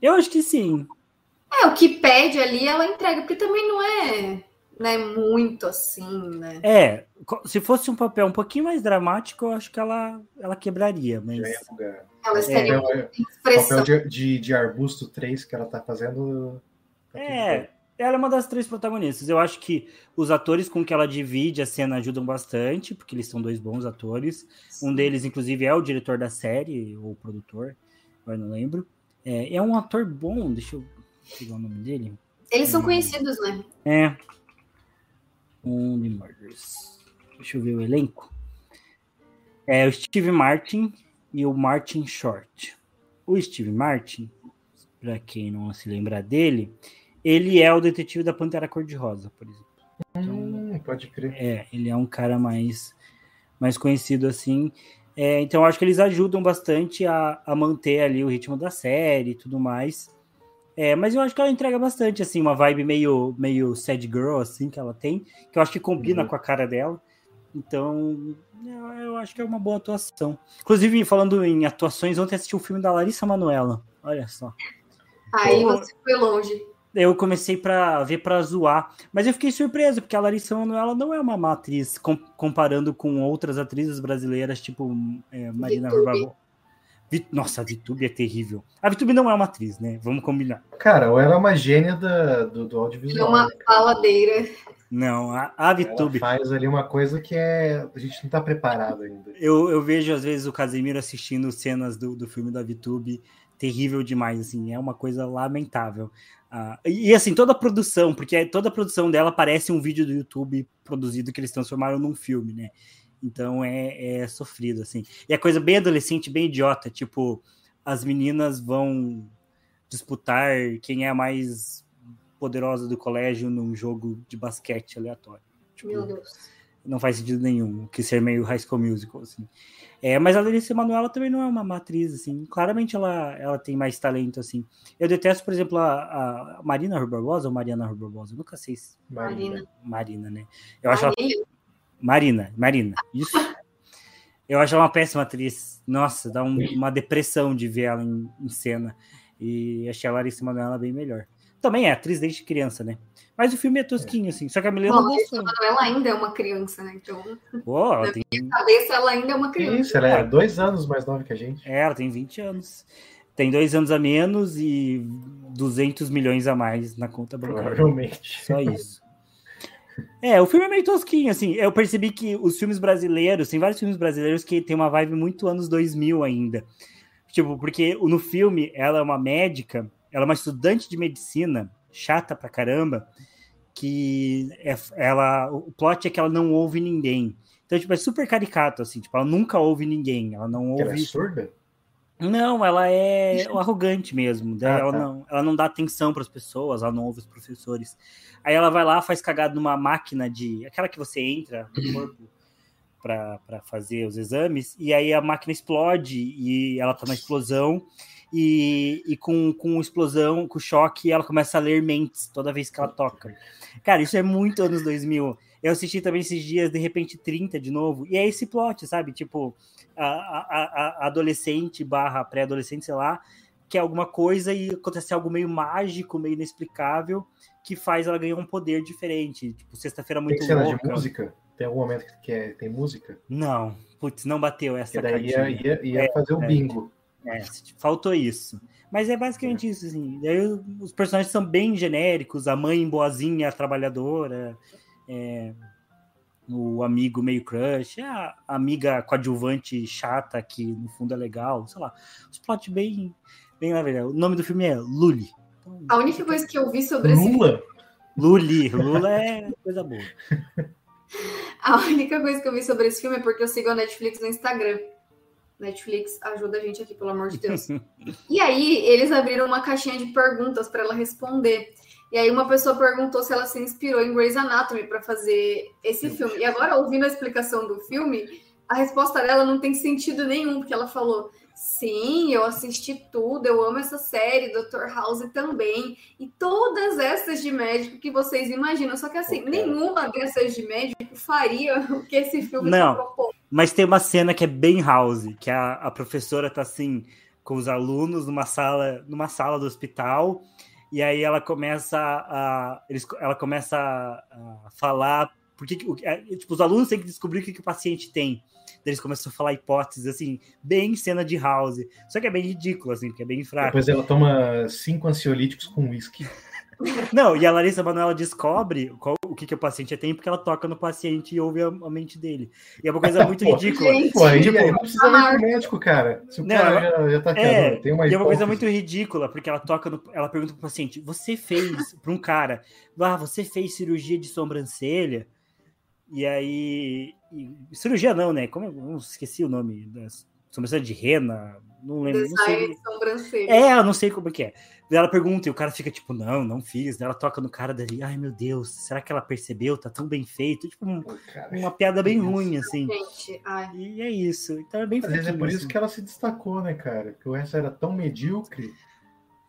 Eu acho que sim. É, o que pede ali, ela entrega, porque também não é né, muito assim, né? É, se fosse um papel um pouquinho mais dramático, eu acho que ela, ela quebraria, mas. Já ia bugar. Elas É, Papel, expressão. papel de, de, de arbusto 3 que ela tá fazendo. tá É, ela é uma das três protagonistas. Eu acho que os atores com que ela divide a cena ajudam bastante, porque eles são dois bons atores. Um deles, inclusive, é o diretor da série, ou o produtor, agora não lembro. É, é um ator bom, deixa eu pegar o nome dele. Eles são conhecidos, né? É. Only Murders. Deixa eu ver o elenco. É o Steve Martin e o Martin Short. O Steve Martin, para quem não se lembra dele, ele é o detetive da Pantera Cor-de-Rosa, por exemplo. Hum, pode crer. É, ele é um cara mais, mais conhecido assim. É, então, acho que eles ajudam bastante a, a manter ali o ritmo da série e tudo mais. É, mas eu acho que ela entrega bastante, assim, uma vibe meio, meio sad girl, assim, que ela tem, que eu acho que combina Uhum. com a cara dela. Então, eu, eu acho que é uma boa atuação. Inclusive, falando em atuações, ontem assisti o filme da Larissa Manoela. Olha só. Aí Pô. você foi longe. Eu comecei para ver para zoar, mas eu fiquei surpreso, porque a Larissa Manoela não é uma má atriz, com- comparando com outras atrizes brasileiras, tipo é, Marina Vitube. Nossa, a Vitube é terrível. A Vitube não é uma atriz, né? Vamos combinar. Cara, ou ela é uma gênia da, do, do Ele é audiovisual. uma né, faladeira. Não, a, a Ela Vitube. faz ali uma coisa que é, a gente não tá preparado ainda. Eu, eu vejo, às vezes, o Casemiro assistindo cenas do, do filme da VTube, terrível demais, assim, é uma coisa lamentável. Ah, e, e, assim, toda a produção, porque toda a produção dela parece um vídeo do YouTube produzido que eles transformaram num filme, né? Então é, é sofrido, assim. E é coisa bem adolescente, bem idiota, tipo, as meninas vão disputar quem é a mais poderosa do colégio num jogo de basquete aleatório. Tipo, Meu Deus. não faz sentido nenhum, que ser meio High School Musical, assim. É, mas a Larissa Manoela também não é uma matriz, assim. Claramente ela, ela tem mais talento, assim. Eu detesto, por exemplo, a, a Marina Rui Barbosa ou Mariana Rui Barbosa? Eu nunca sei se... Marina. Marina, né? Eu acho ela... Marina, Marina, isso. Eu acho ela uma péssima atriz. Nossa, dá um- uma depressão de ver ela em, em cena. E achei a Larissa Manoela bem melhor. Também é atriz desde criança, né? Mas o filme é tosquinho, assim. Só que a Milena Bom, gostou. ela ainda é uma criança, né? Então, Pô, ela tem na cabeça, ela ainda é uma criança. isso, ela é dois anos mais nova que a gente. É, ela tem 20 anos. Tem dois anos a menos e 200 milhões a mais na conta bancária. Provavelmente. Só isso. É, o filme é meio tosquinho, assim. Eu percebi que os filmes brasileiros, tem vários filmes brasileiros que tem uma vibe muito anos 2000 ainda. Tipo, porque no filme ela é uma médica, ela é uma estudante de medicina, chata pra caramba, que é, ela, o plot é que ela não ouve ninguém. Então, tipo, é super caricato, assim, tipo, ela nunca ouve ninguém, ela não Ela é ouve surda? Não, ela é arrogante mesmo. Ah, ela, tá. não, ela não dá atenção para as pessoas, ela não ouve os professores. Aí ela vai lá, faz cagada numa máquina de. aquela que você entra no corpo para fazer os exames, e aí a máquina explode e ela tá na explosão, e, e com, com explosão, com choque, ela começa a ler mentes toda vez que ela toca. Cara, isso é muito anos 2000. Eu assisti também esses dias, de repente, 30 de novo, e é esse plot, sabe? Tipo, a, a, a adolescente barra pré-adolescente, sei lá, que é alguma coisa e acontece algo meio mágico, meio inexplicável, que faz ela ganhar um poder diferente. Tipo, sexta-feira muito Tem cena louca. de música? Tem algum momento que é, tem música? Não, putz, não bateu essa E daí ia, ia, ia É, fazer o é. bingo. É, faltou isso. Mas é basicamente isso, assim. Daí os personagens são bem genéricos, a mãe boazinha, a trabalhadora, é, o amigo meio crush, a amiga coadjuvante chata que no fundo é legal, sei lá. Os plot bem, bem na verdade. O nome do filme é Luli. Então, A única coisa que eu vi sobre esse Lula? Luli, Lula é coisa boa. A única coisa que eu vi sobre esse filme é porque eu sigo a Netflix no Instagram. Netflix ajuda a gente aqui, pelo amor de Deus. e aí, eles abriram uma caixinha de perguntas para ela responder. E aí, uma pessoa perguntou se ela se inspirou em Grey's Anatomy para fazer esse filme. E agora, ouvindo a explicação do filme, a resposta dela não tem sentido nenhum, porque ela falou: Sim, eu assisti tudo, eu amo essa série, Dr. House também, e todas essas de médico que vocês imaginam. Só que assim, nenhuma dessas de médico faria o que esse filme Não. Mas tem uma cena que é bem house, que a, a professora tá assim com os alunos numa sala, numa sala do hospital, e aí ela começa a, eles, ela começa a, falar porque é, tipo, os alunos têm que descobrir o que, que o paciente tem. Eles começam a falar hipóteses assim, bem cena de house. Só que é bem ridículo, assim, porque é bem fraco. Depois ela toma cinco ansiolíticos com uísque. Não, e a Larissa Manoela descobre qual, o que, que o paciente tem porque ela toca no paciente e ouve a, a mente dele. E é uma coisa muito ridícula. gente, Pô, aí, Tipo, aí não precisa ir pro médico, cara. Se o Não, cara já, já tá aqui, é, ó, tem uma E é uma coisa muito ridícula, porque ela toca no, ela pergunta pro paciente: você fez para um cara, ah, você fez cirurgia de sobrancelha? E aí. e- cirurgia não, né? Como eu não esqueci o nome das sobrancelha de rena, não lembro. Não Design sei. de sobrancelha. É, eu não sei como que é. Ela pergunta e o cara fica tipo, não, não fiz. Ela toca no cara dali, ai meu Deus, será que ela percebeu? Tá tão bem feito. Tipo, um- uma piada bem Isso. ruim, assim. Gente, ai. E é isso. Então é bem Às vezes é por isso assim. que ela se destacou, né, cara? Que o resto era tão medíocre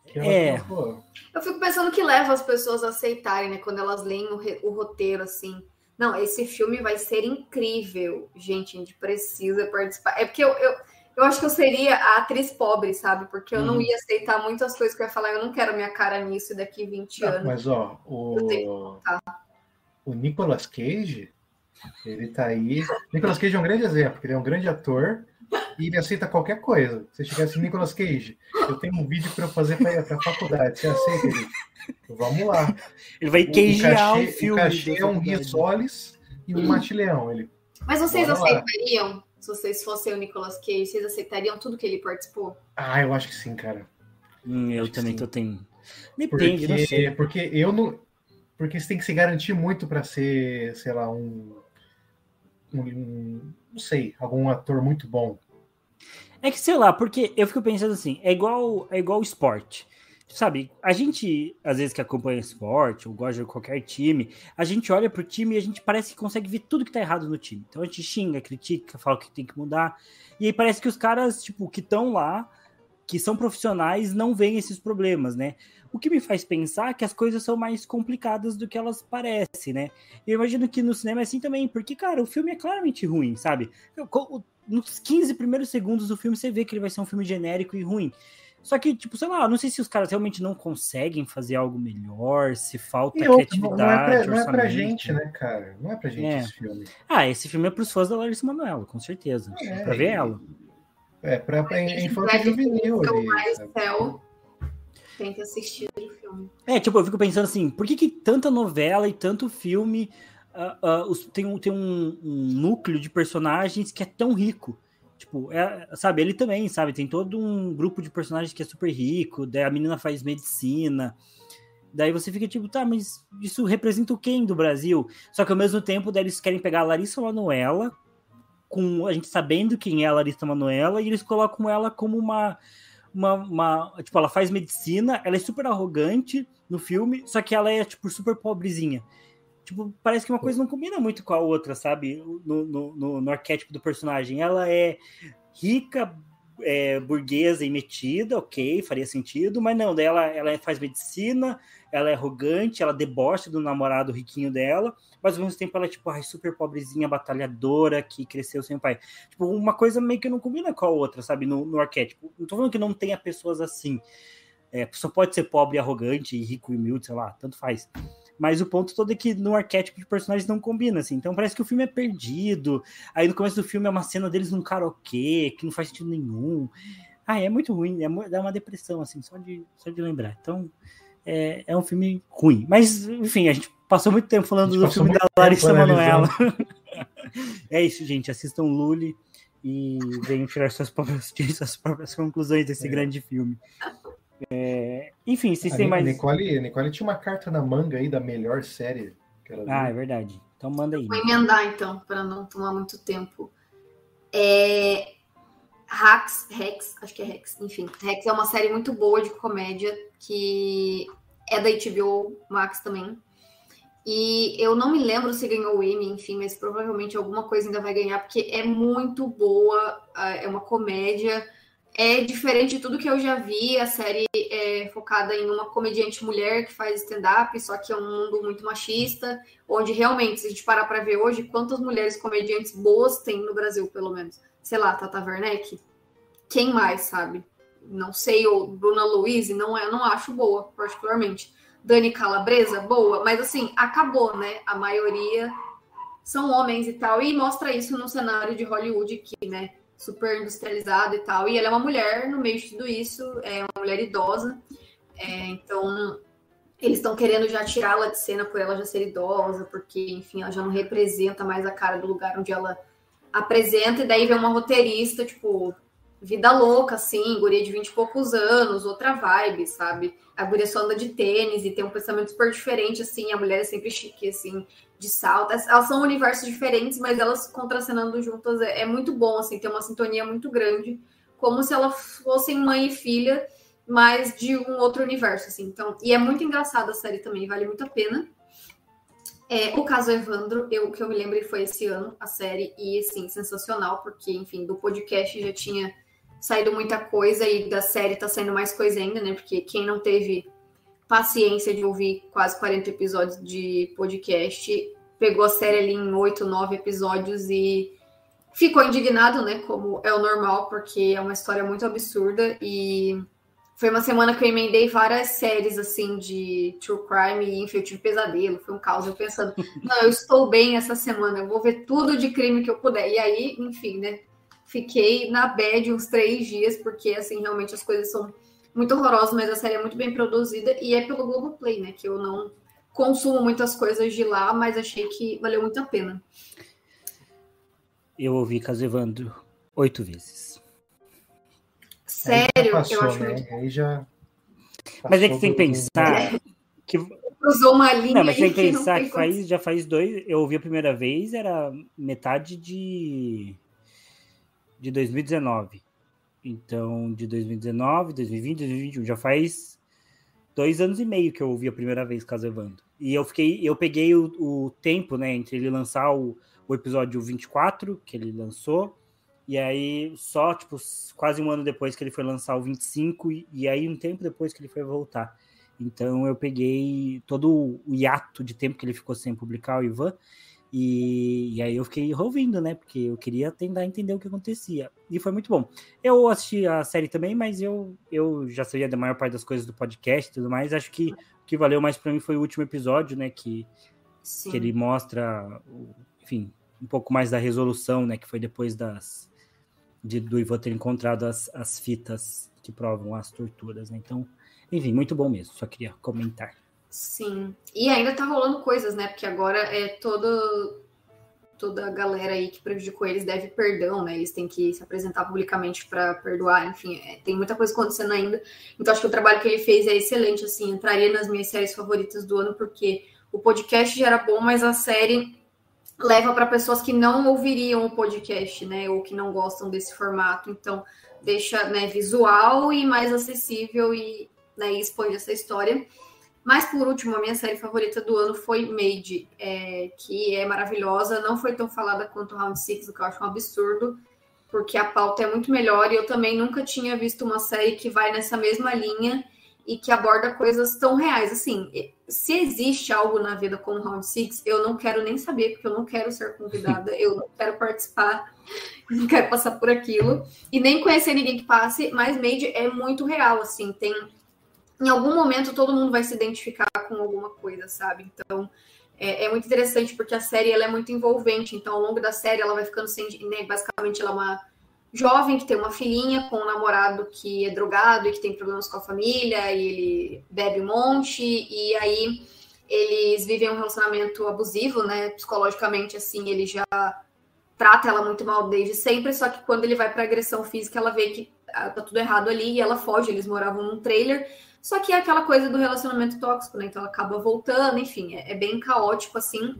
que ela É. falou, pô, Eu fico pensando que leva as pessoas a aceitarem, né? Quando elas leem o, re- o roteiro, assim. Não, esse filme vai ser incrível. Gente, a gente precisa participar. É porque eu, eu, eu acho que eu seria a atriz pobre, sabe? Porque eu não Uhum. ia aceitar muitas coisas que eu ia falar. Eu não quero minha cara nisso daqui 20 Não, anos. mas ó, o, Tá. o Nicolas Cage, ele tá aí. Nicolas Cage é um grande exemplo, porque ele é um grande ator e ele aceita qualquer coisa. Se chegar assim, Nicolas Cage, eu tenho um vídeo para eu fazer para a faculdade, você aceita ele? Vamos lá. Ele vai queijar o, o cachê, filme. o cachê é um risoles e um mate-leão. Ele, Mas vocês Bora lá. aceitariam, se vocês fossem o Nicolas Cage, vocês aceitariam tudo que ele participou? ah, eu acho que sim, cara. Hum, eu Acho também tô tendo. Depende, não sei. Porque, porque eu não. Porque você tem que se garantir muito para ser, sei lá, um, um- um- Não sei, algum ator muito bom. É que sei lá, porque eu fico pensando assim, é igual é igual esporte. Sabe, a gente, às vezes que acompanha esporte, ou gosta de qualquer time, a gente olha pro time e a gente parece que consegue ver tudo que tá errado no time. Então a gente xinga, critica, fala que tem que mudar. E aí parece que os caras, tipo, que estão lá, que são profissionais, não veem esses problemas, né? O que me faz pensar que as coisas são mais complicadas do que elas parecem, né? Eu imagino que no cinema é assim também, porque, cara, o filme é claramente ruim, sabe? Nos 15 primeiros segundos do filme, você vê que ele vai ser um filme genérico e ruim. Só que, tipo, sei lá, não sei se os caras realmente não conseguem fazer algo melhor, se falta criatividade, não, é pra, não é pra gente, né, cara? Não é pra gente É. esse filme. Ah, esse filme é pros fãs da Larissa Manoela, com certeza. É, pra ver ela. É, pra, pra infância juvenil ali. céu, tem que assistir o filme. É, tipo, eu fico pensando assim, por que, que tanta novela e tanto filme ah, os- tem, um, tem um, um núcleo de personagens que é tão rico? Tipo, é, sabe, ele também, sabe? Tem todo um grupo de personagens que é super rico, daí a menina faz medicina. Daí você fica tipo, tá, mas isso representa o quem do Brasil? Só que ao mesmo tempo, daí eles querem pegar a Larissa Manoela, com a gente sabendo quem é a Larissa Manoela, e eles colocam ela como uma, uma, uma- Tipo, ela faz medicina, ela é super arrogante no filme, só que ela é, tipo, super pobrezinha. Tipo, parece que uma coisa não combina muito com a outra, sabe? No, no, no, no arquétipo do personagem. Ela é rica, é, burguesa e metida, ok, faria sentido, mas não, dela ela, faz medicina, ela é arrogante, ela debocha do namorado riquinho dela, mas ao mesmo tempo ela é tipo super pobrezinha, batalhadora, que cresceu sem o pai. Tipo, uma coisa meio que não combina com a outra, sabe, no, no arquétipo. Não tô falando que não tenha pessoas assim. É, só pode ser pobre, arrogante, rico e humilde, sei lá, tanto faz. Mas o ponto todo é que no arquétipo de personagens não combina, assim. Então parece que o filme é perdido. Aí no começo do filme é uma cena deles num karaokê, que não faz sentido nenhum. Ah, é muito ruim, é, dá uma depressão, assim, só de, só de lembrar. Então, é, é um filme ruim. Mas, enfim, a gente passou muito tempo falando do filme da Larissa Manoela. é isso, gente. Assistam Lully e venham tirar suas próprias, suas próprias conclusões desse é. grande filme. É, enfim, vocês têm mais. Nicole, Nicole tinha uma carta na manga aí da melhor série. ah, é verdade. Então manda aí. Vou emendar então, para não tomar muito tempo. É... Hacks, Rex, acho que é Rex, enfim. Rex é uma série muito boa de comédia que é da HBO Max também. E eu não me lembro se ganhou o Emmy, enfim, mas provavelmente alguma coisa ainda vai ganhar, porque é muito boa, é uma comédia é diferente de tudo que eu já vi. A série é focada em uma comediante mulher que faz stand-up, só que é um mundo muito machista, onde realmente, se a gente parar para ver hoje, quantas mulheres comediantes boas tem no Brasil, pelo menos? Sei lá, Tata Werneck? Quem mais, sabe? Não sei, ou Bruna Louise, não, é, não acho boa, particularmente. Dani Calabresa, boa, mas assim, acabou, né? A maioria são homens e tal, e mostra isso no cenário de Hollywood, que, né? Super industrializado e tal. E ela é uma mulher no meio de tudo isso, é uma mulher idosa. É, então, eles estão querendo já tirá-la de cena por ela já ser idosa, porque, enfim, ela já não representa mais a cara do lugar onde ela apresenta. E daí vem uma roteirista, tipo, vida louca, assim, guria de 20 e poucos anos, outra vibe, sabe? A guria só anda de tênis e tem um pensamento super diferente, assim, a mulher é sempre chique, assim, de salto. Elas são universos diferentes, mas elas contracenando juntas é, é, muito bom, assim, tem uma sintonia muito grande, como se elas fossem mãe e filha, mas de um outro universo, assim. Então, e é muito engraçada a série também, vale muito a pena. É, o caso Evandro, eu, o que eu me lembro foi esse ano, a série, e assim, sensacional, porque, enfim, do podcast já tinha saído muita coisa e da série tá saindo mais coisa ainda, né? Porque quem não teve paciência de ouvir quase 40 episódios de podcast, pegou a série ali em 8, 9 episódios e ficou indignado, né? Como é o normal, porque é uma história muito absurda e foi uma semana que eu emendei várias séries assim de true crime e enfim, eu tive pesadelo, foi um caos. Eu pensando, não, eu estou bem essa semana, eu vou ver tudo de crime que eu puder. E aí, enfim, né? Fiquei na bad uns três dias, porque assim, realmente as coisas são muito horroroso, mas a série é muito bem produzida e é pelo Globoplay, né? Que eu não consumo muitas coisas de lá, mas achei que valeu muito a pena. Eu ouvi Caso Evandro oito vezes. Sério? Passou, eu acho né? muito. Aí já mas é que tem que pensar é. que cruzou uma linha. Não, mas tem que pensar que faz, já faz dois. Eu ouvi a primeira vez, era metade de de 2019. Então, de 2019, 2020, 2021, já faz dois anos e meio que eu ouvi a primeira vez Caso Evandro. E eu fiquei, eu peguei o, o tempo, né, entre ele lançar o, o, episódio 24, que ele lançou, e aí só, tipo, quase um ano depois que ele foi lançar o 25, e, e aí um tempo depois que ele foi voltar. Então eu peguei todo o hiato de tempo que ele ficou sem publicar o Ivan, e, e, aí eu fiquei ouvindo, né? Porque eu queria tentar entender o que acontecia. E foi muito bom. Eu assisti a série também, mas eu, eu já sabia da maior parte das coisas do podcast e tudo mais. Acho que o que valeu mais para mim foi o último episódio, né? Que, que ele mostra, enfim, um pouco mais da resolução, né? Que foi depois das de, do Ivan ter encontrado as, as fitas que provam as torturas, né? Então, enfim, muito bom mesmo. Só queria comentar. Sim. E ainda tá rolando coisas, né? Porque agora é todo toda a galera aí que prejudicou eles deve perdão, né? Eles têm que se apresentar publicamente para perdoar, enfim, é, tem muita coisa acontecendo ainda. Então acho que o trabalho que ele fez é excelente, assim, entraria nas minhas séries favoritas do ano porque o podcast já era bom, mas a série leva para pessoas que não ouviriam o podcast, né, ou que não gostam desse formato. Então deixa, né, visual e mais acessível e, né, expõe essa história. Mas por último, a minha série favorita do ano foi Made, é, que é maravilhosa. Não foi tão falada quanto Round Six, o que eu acho um absurdo, porque a pauta é muito melhor. E eu também nunca tinha visto uma série que vai nessa mesma linha e que aborda coisas tão reais. Assim, se existe algo na vida como Round Six, eu não quero nem saber, porque eu não quero ser convidada, eu não quero participar, não quero passar por aquilo, e nem conhecer ninguém que passe, mas Made é muito real, assim, tem. Em algum momento todo mundo vai se identificar com alguma coisa, sabe? Então. É, é muito interessante porque a série ela é muito envolvente. Então, ao longo da série, ela vai ficando sem. Né, basicamente, ela é uma jovem que tem uma filhinha com um namorado que é drogado e que tem problemas com a família, e ele bebe um monte, e aí eles vivem um relacionamento abusivo, né? Psicologicamente, assim, ele já trata ela muito mal desde sempre, só que quando ele vai para agressão física, ela vê que ah, tá tudo errado ali e ela foge. Eles moravam num trailer, só que é aquela coisa do relacionamento tóxico, né? Então ela acaba voltando, enfim, é, é bem caótico assim.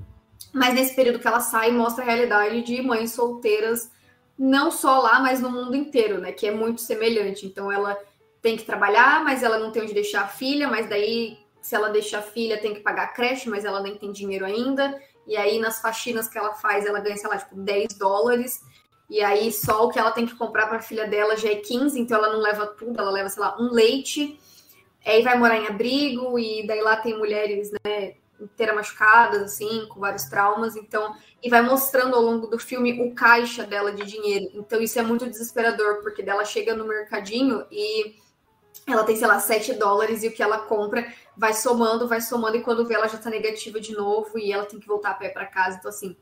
Mas nesse período que ela sai, mostra a realidade de mães solteiras não só lá, mas no mundo inteiro, né? Que é muito semelhante. Então ela tem que trabalhar, mas ela não tem onde deixar a filha, mas daí, se ela deixar a filha, tem que pagar a creche, mas ela nem tem dinheiro ainda. E aí, nas faxinas que ela faz, ela ganha, sei lá, tipo, 10 dólares. E aí, só o que ela tem que comprar para a filha dela já é 15, então ela não leva tudo, ela leva, sei lá, um leite. Aí vai morar em abrigo, e daí lá tem mulheres, né, inteira machucadas, assim, com vários traumas. Então, e vai mostrando ao longo do filme o caixa dela de dinheiro. Então isso é muito desesperador, porque dela chega no mercadinho e ela tem, sei lá, 7 dólares e o que ela compra vai somando, vai somando, e quando vê ela já tá negativa de novo e ela tem que voltar a pé para casa. Então, assim,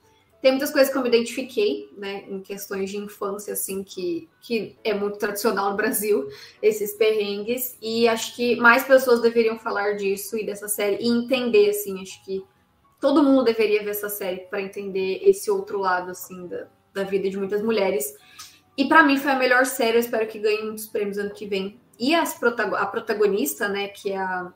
tem muitas coisas que eu me identifiquei, né, em questões de infância, assim, que, que é muito tradicional no Brasil, esses perrengues, e acho que mais pessoas deveriam falar disso e dessa série e entender, assim, acho que todo mundo deveria ver essa série para entender esse outro lado assim da, da vida de muitas mulheres. E para mim foi a melhor série, eu espero que ganhe muitos prêmios ano que vem. E as protago a protagonista, né, que é a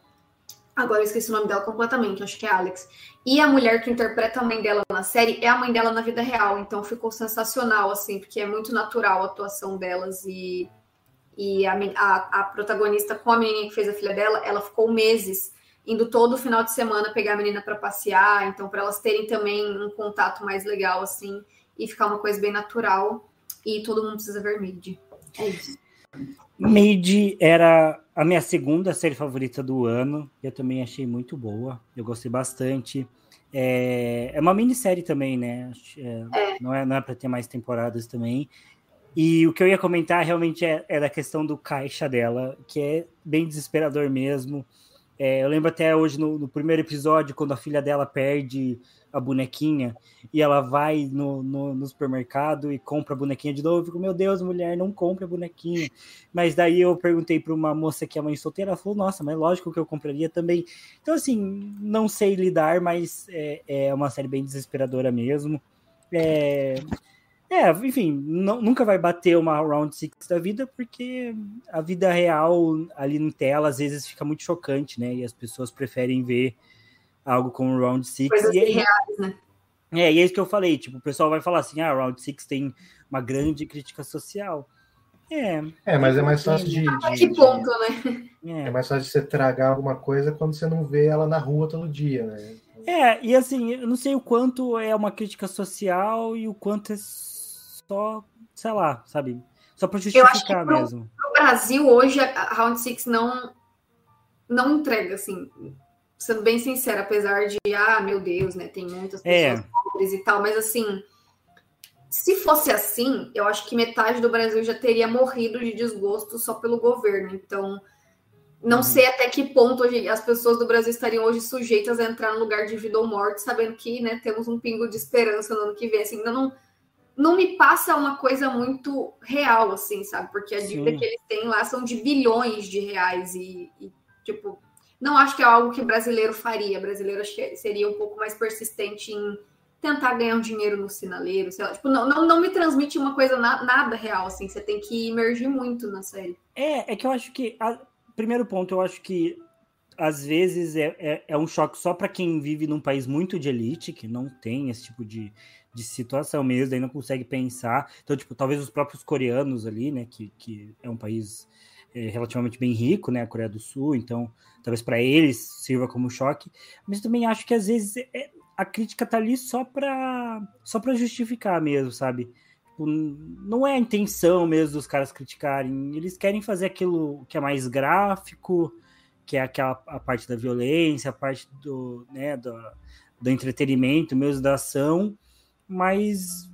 agora eu esqueci o nome dela completamente, acho que é Alex. E a mulher que interpreta a mãe dela na série é a mãe dela na vida real, então ficou sensacional assim, porque é muito natural a atuação delas e e a, a, a protagonista com a menina que fez a filha dela, ela ficou meses indo todo final de semana pegar a menina para passear, então para elas terem também um contato mais legal assim e ficar uma coisa bem natural. E todo mundo precisa ver Made. É isso. Made era a minha segunda série favorita do ano. Eu também achei muito boa. Eu gostei bastante. É, é uma minissérie também, né? É, é. Não é, não é para ter mais temporadas também. E o que eu ia comentar realmente é, é da questão do caixa dela, que é bem desesperador mesmo. É, eu lembro até hoje no, no, primeiro episódio, quando a filha dela perde a bonequinha e ela vai no, no, no, supermercado e compra a bonequinha de novo. Eu fico, meu Deus, mulher, não compra a bonequinha. Mas daí eu perguntei para uma moça que é mãe solteira, ela falou, nossa, mas lógico que eu compraria também. Então, assim, não sei lidar, mas é, é uma série bem desesperadora mesmo. É, é, enfim, não, nunca vai bater uma Round Six da vida, porque a vida real ali em tela às vezes fica muito chocante, né? E as pessoas preferem ver algo como Round Six. Coisas e aí, reais, né? É, e é isso que eu falei, tipo, o pessoal vai falar assim, ah, Round Six tem uma grande crítica social. É. É, mas é mais fácil de. de, que ponto, né? É. é mais fácil de você tragar alguma coisa quando você não vê ela na rua todo dia, né? É, e assim, eu não sei o quanto é uma crítica social e o quanto é só, sei lá, sabe? Só para justificar pro, mesmo. No Brasil, hoje, a Round Six não, não entrega, assim, sendo bem sincera, apesar de, ah, meu Deus, né, tem muitas pessoas é. pobres e tal, mas assim, se fosse assim, eu acho que metade do Brasil já teria morrido de desgosto só pelo governo. Então, não uhum. sei até que ponto hoje as pessoas do Brasil estariam hoje sujeitas a entrar no lugar de vida ou morte, sabendo que né, temos um pingo de esperança no ano que vem. Assim, ainda não, não me passa uma coisa muito real, assim, sabe? Porque a dívida Sim. que eles têm lá são de bilhões de reais e, e, tipo, não acho que é algo que brasileiro faria. Brasileiro acho que seria um pouco mais persistente em tentar ganhar um dinheiro no sinaleiro, sei lá. Tipo, não, não, não me transmite uma coisa na, nada real, assim. Você tem que imergir muito na série. É, é que eu acho que... A, primeiro ponto, eu acho que às vezes é, é, é um choque só para quem vive num país muito de elite, que não tem esse tipo de de situação mesmo, daí não consegue pensar. Então, tipo, talvez os próprios coreanos ali, né, que, que é um país é relativamente bem rico, né? A Coreia do Sul, então talvez para eles sirva como choque. Mas também acho que às vezes é, a crítica tá ali só para só para justificar mesmo, sabe? Tipo, não é a intenção mesmo dos caras criticarem. Eles querem fazer aquilo que é mais gráfico, que é aquela a parte da violência, a parte do, né, do, do entretenimento, mesmo da ação, mas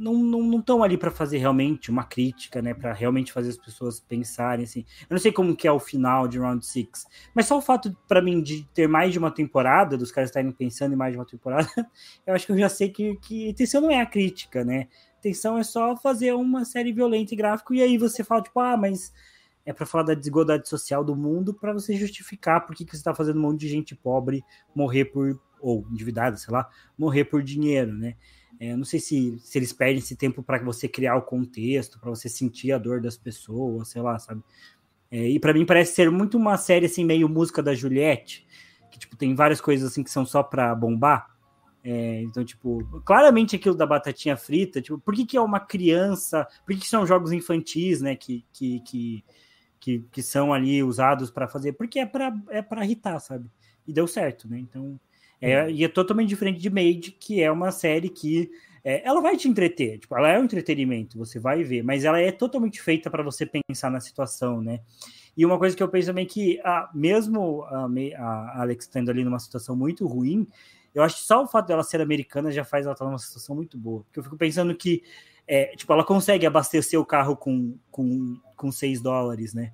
não estão ali para fazer realmente uma crítica, né? Para realmente fazer as pessoas pensarem assim. Eu não sei como que é o final de Round Six, mas só o fato para mim de ter mais de uma temporada, dos caras estarem pensando em mais de uma temporada, eu acho que eu já sei que, que a intenção não é a crítica, né? A intenção é só fazer uma série violenta e gráfico e aí você fala tipo, ah, mas é para falar da desigualdade social do mundo para você justificar por que, que você está fazendo um monte de gente pobre morrer por ou endividada, sei lá, morrer por dinheiro, né? É, não sei se, se eles perdem esse tempo para você criar o contexto, para você sentir a dor das pessoas, sei lá, sabe? É, e para mim parece ser muito uma série assim meio música da Juliette, que tipo tem várias coisas assim que são só para bombar. É, então, tipo, claramente aquilo da batatinha frita, tipo, por que, que é uma criança? Por que, que são jogos infantis, né? Que, que, que, que, que são ali usados para fazer? Porque é para é para irritar, sabe? E deu certo, né? Então, é, uhum. e é totalmente diferente de Made, que é uma série que é, ela vai te entreter, tipo, ela é um entretenimento, você vai ver, mas ela é totalmente feita para você pensar na situação, né? E uma coisa que eu penso também é que, ah, mesmo a, a Alex estando ali numa situação muito ruim, eu acho que só o fato dela ser americana já faz ela estar numa situação muito boa. Porque eu fico pensando que, é, tipo, ela consegue abastecer o carro com, com, com 6 dólares, né?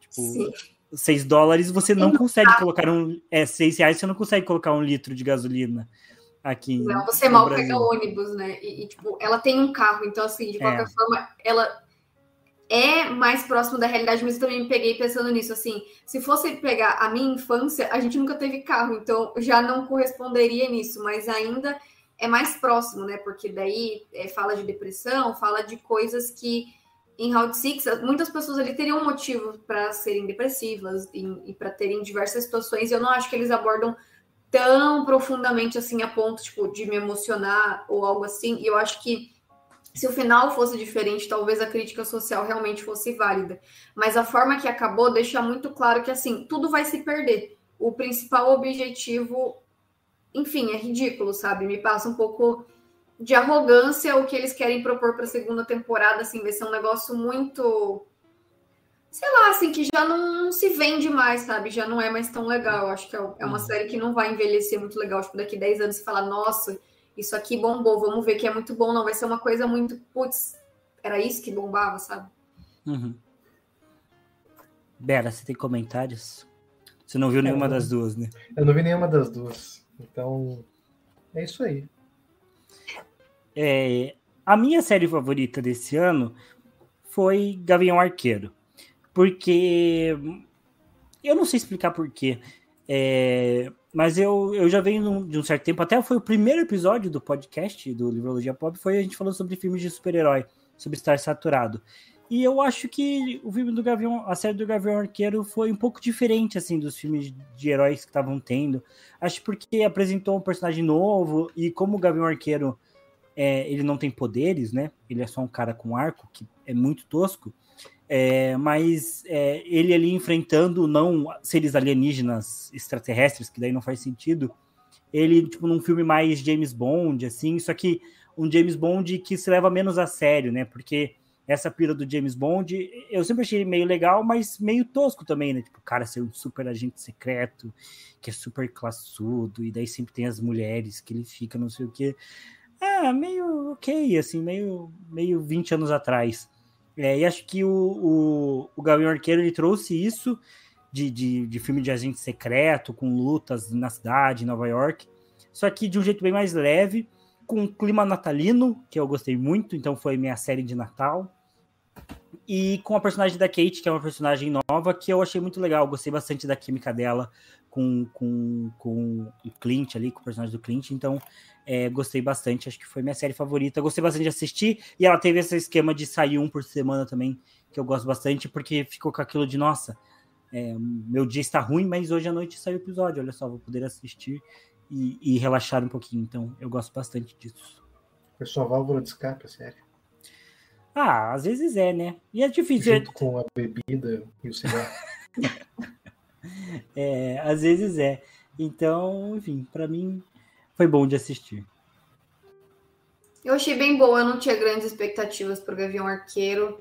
Tipo, Sim. 6 dólares, você não consegue colocar um. É, 6 reais, você não consegue colocar um litro de gasolina aqui. Não, você mal Brasil. pega ônibus, né? E, e, tipo, ela tem um carro, então, assim, de qualquer é. forma, ela é mais próximo da realidade, mas eu também me peguei pensando nisso. Assim, se fosse pegar a minha infância, a gente nunca teve carro, então já não corresponderia nisso, mas ainda é mais próximo, né? Porque daí é, fala de depressão, fala de coisas que em Round Six, muitas pessoas ali teriam motivo para serem depressivas e, para terem diversas situações. Eu não acho que eles abordam tão profundamente assim a ponto tipo de me emocionar ou algo assim. E eu acho que se o final fosse diferente, talvez a crítica social realmente fosse válida. Mas a forma que acabou deixa muito claro que assim tudo vai se perder. O principal objetivo, enfim, é ridículo, sabe? Me passa um pouco de arrogância o que eles querem propor para a segunda temporada, assim, vai ser um negócio muito. Sei lá, assim, que já não se vende mais, sabe? Já não é mais tão legal. Acho que é, é uma uhum. série que não vai envelhecer muito legal. Tipo, daqui 10 anos você fala, nossa, isso aqui bombou, vamos ver que é muito bom. Não, vai ser uma coisa muito, putz, era isso que bombava, sabe? Uhum. Bela, você tem comentários? Você não viu nenhuma das duas, né? Eu não vi nenhuma das duas. Então, é isso aí. É, a minha série favorita desse ano foi Gavião Arqueiro. Porque. Eu não sei explicar porquê. É, mas eu, eu já venho de um certo tempo, até foi o primeiro episódio do podcast do Livrologia Pop, foi a gente falando sobre filmes de super-herói, sobre estar saturado. E eu acho que o filme do Gavião, a série do Gavião Arqueiro foi um pouco diferente assim dos filmes de heróis que estavam tendo. Acho porque apresentou um personagem novo e como o Gavião Arqueiro é, ele não tem poderes, né? Ele é só um cara com arco, que é muito tosco. É, mas é, ele ali enfrentando não seres alienígenas extraterrestres, que daí não faz sentido. Ele, tipo, num filme mais James Bond, assim, só que um James Bond que se leva menos a sério, né? Porque essa pira do James Bond, eu sempre achei meio legal, mas meio tosco também, né? Tipo, o cara ser um super agente secreto, que é super classudo, e daí sempre tem as mulheres que ele fica, não sei o quê. É, meio ok, assim, meio, meio 20 anos atrás. É, e acho que o, o, o Gavião Arqueiro ele trouxe isso de, de, de filme de agente secreto, com lutas na cidade, em Nova York, só que de um jeito bem mais leve, com um clima natalino, que eu gostei muito, então foi minha série de Natal. E com a personagem da Kate, que é uma personagem nova, que eu achei muito legal, gostei bastante da química dela com, com, com o Clint ali, com o personagem do Clint, então é, gostei bastante, acho que foi minha série favorita. Gostei bastante de assistir. E ela teve esse esquema de sair um por semana também, que eu gosto bastante, porque ficou com aquilo de, nossa, é, meu dia está ruim, mas hoje à noite saiu o episódio. Olha só, vou poder assistir e, e relaxar um pouquinho. Então, eu gosto bastante disso. Foi sua válvula de escape, sério. Ah, às vezes é, né? E é difícil. Junto com a bebida e o cigarro. é, às vezes é. Então, enfim, para mim foi bom de assistir. Eu achei bem boa, eu não tinha grandes expectativas para o Gavião Arqueiro.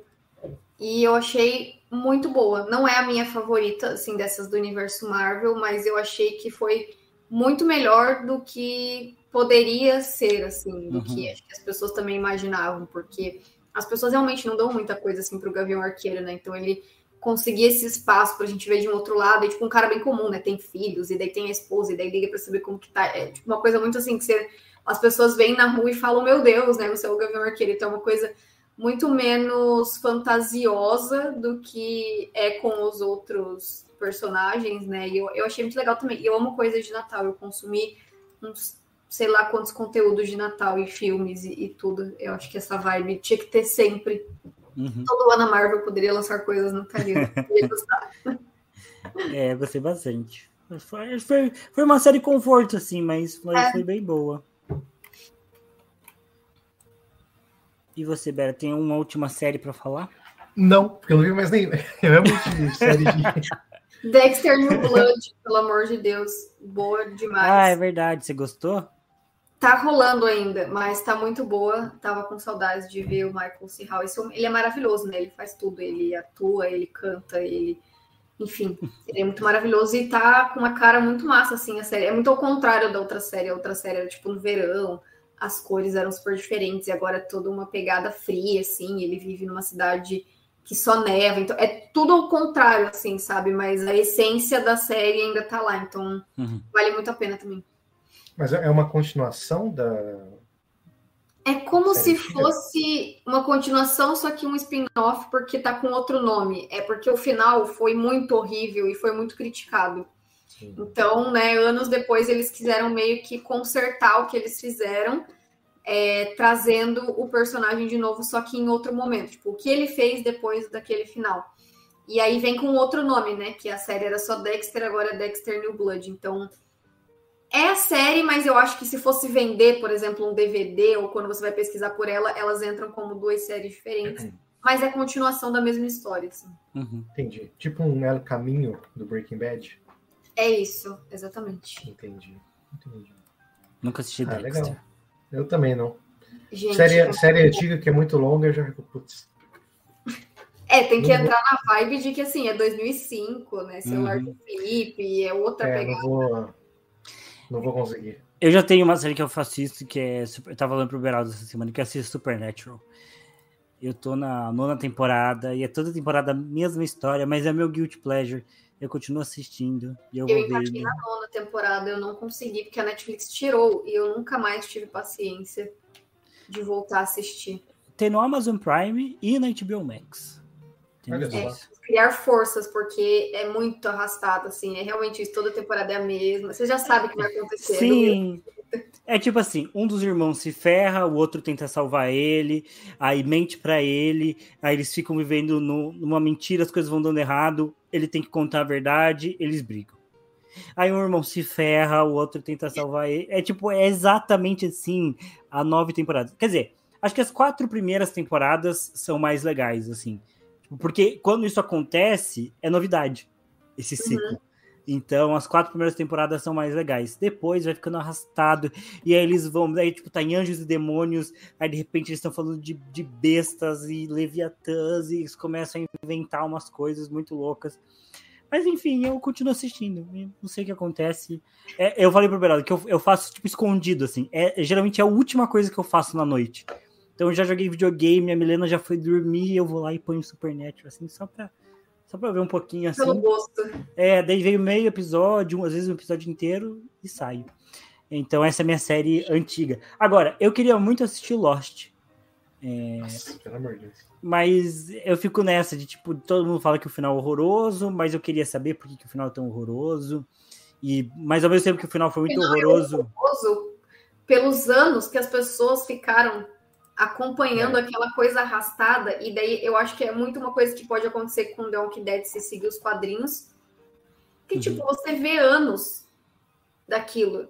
E eu achei muito boa. Não é a minha favorita, assim, dessas do universo Marvel, mas eu achei que foi muito melhor do que poderia ser, assim, do uhum. que acho que as pessoas também imaginavam, porque as pessoas realmente não dão muita coisa, assim, pro Gavião Arqueiro, né? Então ele conseguir esse espaço pra gente ver de um outro lado, e tipo um cara bem comum, né? Tem filhos, e daí tem a esposa, e daí liga pra saber como que tá. É tipo uma coisa muito assim que você, as pessoas vêm na rua e falam, meu Deus, né? Você é o Gavião Arqueiro, então é uma coisa muito menos fantasiosa do que é com os outros personagens, né? E eu, eu achei muito legal também. Eu amo coisas de Natal, eu consumi uns sei lá quantos conteúdos de Natal e filmes e, e tudo. Eu acho que essa vibe tinha que ter sempre. Uhum. Todo ano a Marvel poderia lançar coisas natalinas. é, gostei bastante. Foi, foi, foi uma série conforto, assim, mas, mas é. foi bem boa. E você, Bera, tem uma última série para falar? Não, porque eu não vi mais nem. Eu amo de série de. Dexter New Blood, pelo amor de Deus. Boa demais. Ah, é verdade. Você gostou? Tá rolando ainda, mas tá muito boa. Tava com saudades de ver o Michael C. Hall. Ele é maravilhoso, né? Ele faz tudo. Ele atua, ele canta, ele. Enfim, ele é muito maravilhoso e tá com uma cara muito massa, assim, a série. É muito ao contrário da outra série. A outra série era tipo no verão, as cores eram super diferentes, e agora é toda uma pegada fria, assim. Ele vive numa cidade que só neva. Então, é tudo ao contrário, assim, sabe? Mas a essência da série ainda tá lá. Então, uhum. vale muito a pena também. Mas é uma continuação da. É como se fosse uma continuação, só que um spin-off, porque tá com outro nome. É porque o final foi muito horrível e foi muito criticado. Sim. Então, né, anos depois eles quiseram meio que consertar o que eles fizeram, é, trazendo o personagem de novo, só que em outro momento. Tipo, o que ele fez depois daquele final. E aí vem com outro nome, né? Que a série era só Dexter, agora é Dexter New Blood. Então, é a série, mas eu acho que se fosse vender, por exemplo, um DVD, ou quando você vai pesquisar por ela, elas entram como duas séries diferentes. Uhum. Mas é continuação da mesma história, assim. Uhum. Entendi. Tipo um El Caminho do Breaking Bad? É isso, exatamente. Entendi. Entendi. Nunca assisti ah, Dexter. legal. Eu também não. Gente, série, é... série antiga que é muito longa, eu já fico, putz. É, tem que não entrar vou... na vibe de que, assim, é 2005, né? Celular uhum. do Felipe, é outra é, pegada. Não vou não vou conseguir. Eu já tenho uma série que eu assisto que é. Eu tava falando pro Beraldo essa semana que eu assisto Supernatural. Eu tô na nona temporada e é toda temporada a mesma história, mas é meu guilty pleasure. Eu continuo assistindo e eu, eu vou ver. na nona temporada, eu não consegui porque a Netflix tirou e eu nunca mais tive paciência de voltar a assistir. Tem no Amazon Prime e na HBO Max. É, criar forças, porque é muito arrastado, assim. É realmente isso, toda temporada é a mesma. Você já sabe o que vai acontecer. Sim. É tipo assim, um dos irmãos se ferra, o outro tenta salvar ele, aí mente para ele, aí eles ficam vivendo no, numa mentira, as coisas vão dando errado, ele tem que contar a verdade, eles brigam. Aí um irmão se ferra, o outro tenta salvar ele. É tipo, é exatamente assim a nove temporadas. Quer dizer, acho que as quatro primeiras temporadas são mais legais, assim. Tipo, porque quando isso acontece, é novidade, esse ciclo. Uhum. Então, as quatro primeiras temporadas são mais legais. Depois vai ficando arrastado. E aí eles vão. Aí, tipo, tá em Anjos e Demônios. Aí, de repente, eles estão falando de, de bestas e leviatãs. E eles começam a inventar umas coisas muito loucas. Mas, enfim, eu continuo assistindo. Não sei o que acontece. É, eu falei pro Beraldo que eu, eu faço, tipo, escondido, assim. É, geralmente é a última coisa que eu faço na noite. Então eu já joguei videogame, a Milena já foi dormir e eu vou lá e ponho Supernatural, assim, só pra, só pra ver um pouquinho assim. Pelo gosto. É, daí veio meio episódio, às vezes um episódio inteiro e saio. Então essa é a minha série antiga. Agora, eu queria muito assistir Lost. É... Nossa, pelo amor de Deus. Mas eu fico nessa de tipo, todo mundo fala que o final é horroroso, mas eu queria saber por que, que o final é tão horroroso. E, mas ao mesmo tempo que o final foi muito final horroroso. É horroroso pelos anos que as pessoas ficaram acompanhando é. aquela coisa arrastada, e daí eu acho que é muito uma coisa que pode acontecer com The Walking Dead se seguir os quadrinhos, que, tipo, uhum. tipo, você vê anos daquilo,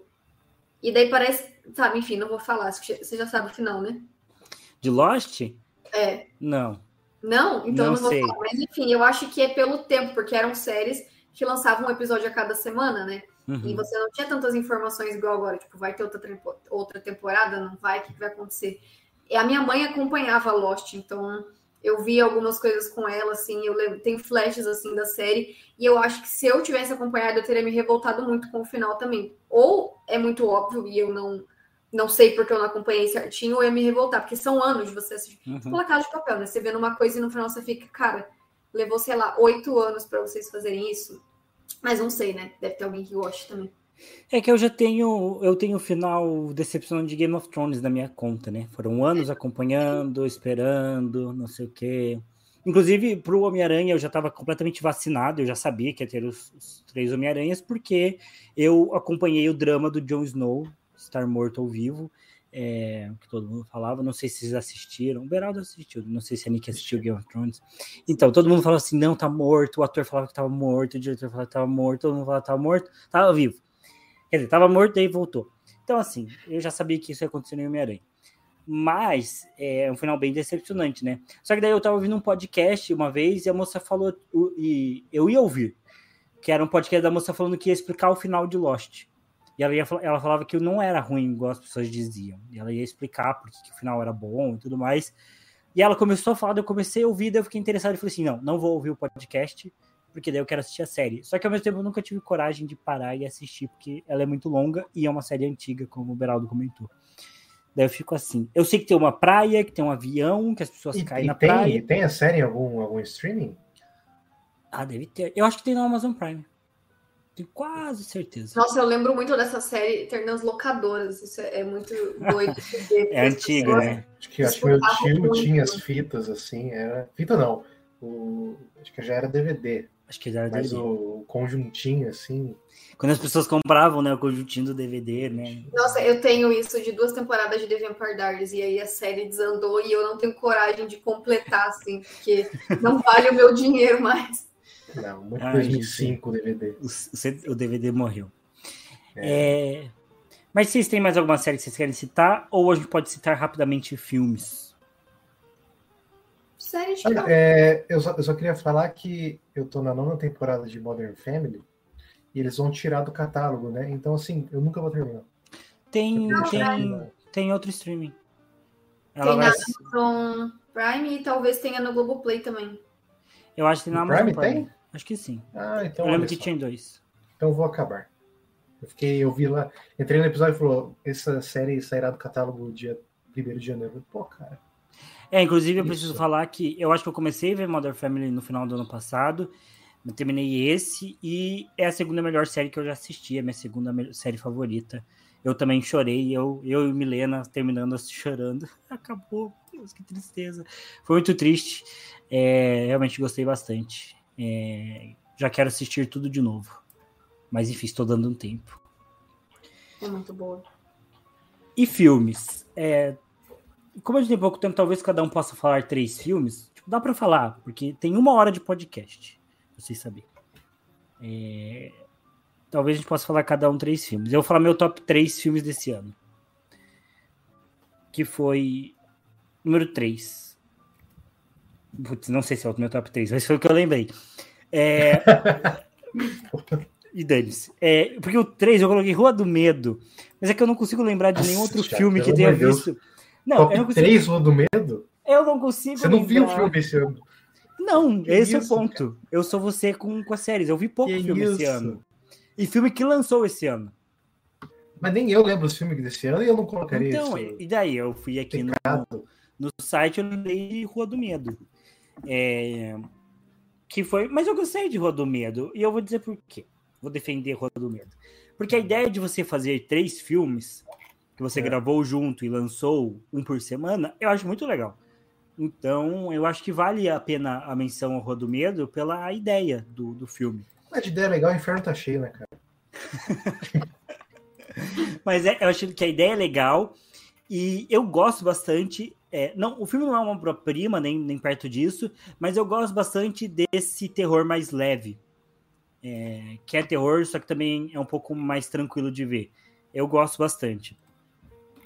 e daí parece, sabe, enfim, não vou falar, você já sabe o final, né? De Lost? É. Não. Não? Então Não não vou sei. falar. Mas enfim, eu acho que é pelo tempo, porque eram séries que lançavam um episódio a cada semana, né? E Uhum. você não tinha tantas informações igual agora. Tipo, vai ter outra, outra temporada? Não vai? O que que vai acontecer? A minha mãe acompanhava Lost, então eu vi algumas coisas com ela, assim, eu tem flashes, assim, da série, e eu acho que se eu tivesse acompanhado, eu teria me revoltado muito com o final também. Ou é muito óbvio e eu não, não sei porque eu não acompanhei certinho, ou eu ia me revoltar, porque são anos de você assistir. Uhum. Tipo, La Casa de Papel, né? Você vendo uma coisa e no final você fica, cara, levou, sei lá, oito anos pra vocês fazerem isso. Mas não sei, né? Deve ter alguém que goste também. É que eu já tenho, eu tenho o final decepcionante de Game of Thrones na minha conta, né? Foram anos acompanhando, esperando, não sei o quê. Inclusive, pro Homem-Aranha eu já estava completamente vacinado, eu já sabia que ia ter os, os três Homem-Aranhas, porque eu acompanhei o drama do Jon Snow, estar morto ou vivo, é, que todo mundo falava, não sei se vocês assistiram, o Beraldo assistiu, não sei se a Nick assistiu Game of Thrones. Então, todo mundo falava assim, não, tá morto, o ator falava que tava morto, o diretor falava que tava morto, todo mundo falava que tava morto, tava vivo. Quer dizer, tava morto e voltou. Então, assim, eu já sabia que isso ia acontecer no Homem-Aranha. Mas é um final bem decepcionante, né? Só que daí eu tava ouvindo um podcast uma vez e a moça falou, e eu ia ouvir, que era um podcast da moça falando que ia explicar o final de Lost. E ela, ia, ela falava que não era ruim, igual as pessoas diziam. E ela ia explicar porque que o final era bom e tudo mais. E ela começou a falar, eu comecei a ouvir, daí eu fiquei interessado e falei assim: não, não vou ouvir o podcast, porque daí eu quero assistir a série. Só que ao mesmo tempo eu nunca tive coragem de parar e assistir, porque ela é muito longa e é uma série antiga, como o Beraldo comentou. Daí eu fico assim. Eu sei que tem uma praia, que tem um avião, que as pessoas E, caem e na tem, praia. tem a série em algum, algum streaming? Ah, deve ter. Eu acho que tem no Amazon Prime. Tenho quase certeza. Nossa, eu lembro muito dessa série ter nas locadoras. Isso é, é muito doido. É antiga, né? Acho que, acho que meu tio muito. tinha as fitas assim, era. Fita não. O, acho que já era DVD. Acho que era Mas DVD. o conjuntinho, assim. Quando as pessoas compravam, né, o conjuntinho do DVD, né? Nossa, eu tenho isso de duas temporadas de The Vampire Diaries e aí a série desandou e eu não tenho coragem de completar, assim, porque não vale o meu dinheiro mais. Não, muito Ai, 2005 o DVD. O, o DVD morreu. É, Mas vocês têm mais alguma série que vocês querem citar? Ou a gente pode citar rapidamente filmes? Série de é, eu, só, eu só queria falar que eu tô na nona temporada de Modern Family e eles vão tirar do catálogo, né? Então, assim, eu nunca vou terminar. Tem, tem, tem outro streaming. Ela Tem vai, na Amazon Prime e talvez tenha no Globoplay também. eu acho que tem na No Amazon Prime Prime. tem? Acho que sim. Ah, então. eu lembro olha que tinha dois. Então eu vou acabar. Eu fiquei, eu vi lá, entrei no episódio e falou: essa série sairá do catálogo dia 1 de janeiro. Eu falei, Pô, cara. É, inclusive eu Isso. preciso falar que eu acho que eu comecei a ver Modern Family no final do ano passado. Eu terminei esse e é a segunda melhor série que eu já assisti, é a minha segunda série favorita. Eu também chorei, eu, eu e Milena terminando chorando. Acabou, Deus, que tristeza. Foi muito triste. É, realmente gostei bastante. É, já quero assistir tudo de novo. Mas enfim, estou dando um tempo. É muito boa. E filmes? É, como a gente tem pouco tempo, talvez cada um possa falar três filmes. Tipo, dá para falar, porque tem uma hora de podcast, pra vocês saberem. É, talvez a gente possa falar cada um três filmes. Eu vou falar meu top três filmes desse ano. Que foi número 3. Putz, não sei se é o meu top 3, mas foi o que eu lembrei. É, e dane-se. É, porque o 3 eu coloquei Rua do Medo, mas é que eu não consigo lembrar de nenhum Nossa, outro filme que tenha de Deus. Não, Top eu não consigo. 3 Rua do Medo? Eu não consigo. Você não viu o lembrar. filme esse ano? Não, Que esse é o isso, ponto. Eu sou você com, com as séries. Eu vi pouco Que filme esse isso? ano. E filme que lançou esse ano. Mas nem eu lembro os filmes desse ano e eu não colocaria Então, isso. e daí? Eu fui aqui no, Pecado. no site, eu de Rua do Medo. É, que foi. Mas eu gostei de Rua do Medo. E eu vou dizer por quê. Vou defender Rua do Medo. Porque a ideia de você fazer três filmes que você É. gravou junto e lançou um por semana, eu acho muito legal. Então, eu acho que vale a pena a menção ao Rua do Medo pela ideia do, do filme. Mas de ideia legal, o inferno tá cheio, né, cara? Mas é, eu acho que a ideia é legal e eu gosto bastante. é, não, o filme não é uma obra-prima, nem, nem perto disso, mas eu gosto bastante desse terror mais leve. é, que é terror, só que também é um pouco mais tranquilo de ver. Eu gosto bastante.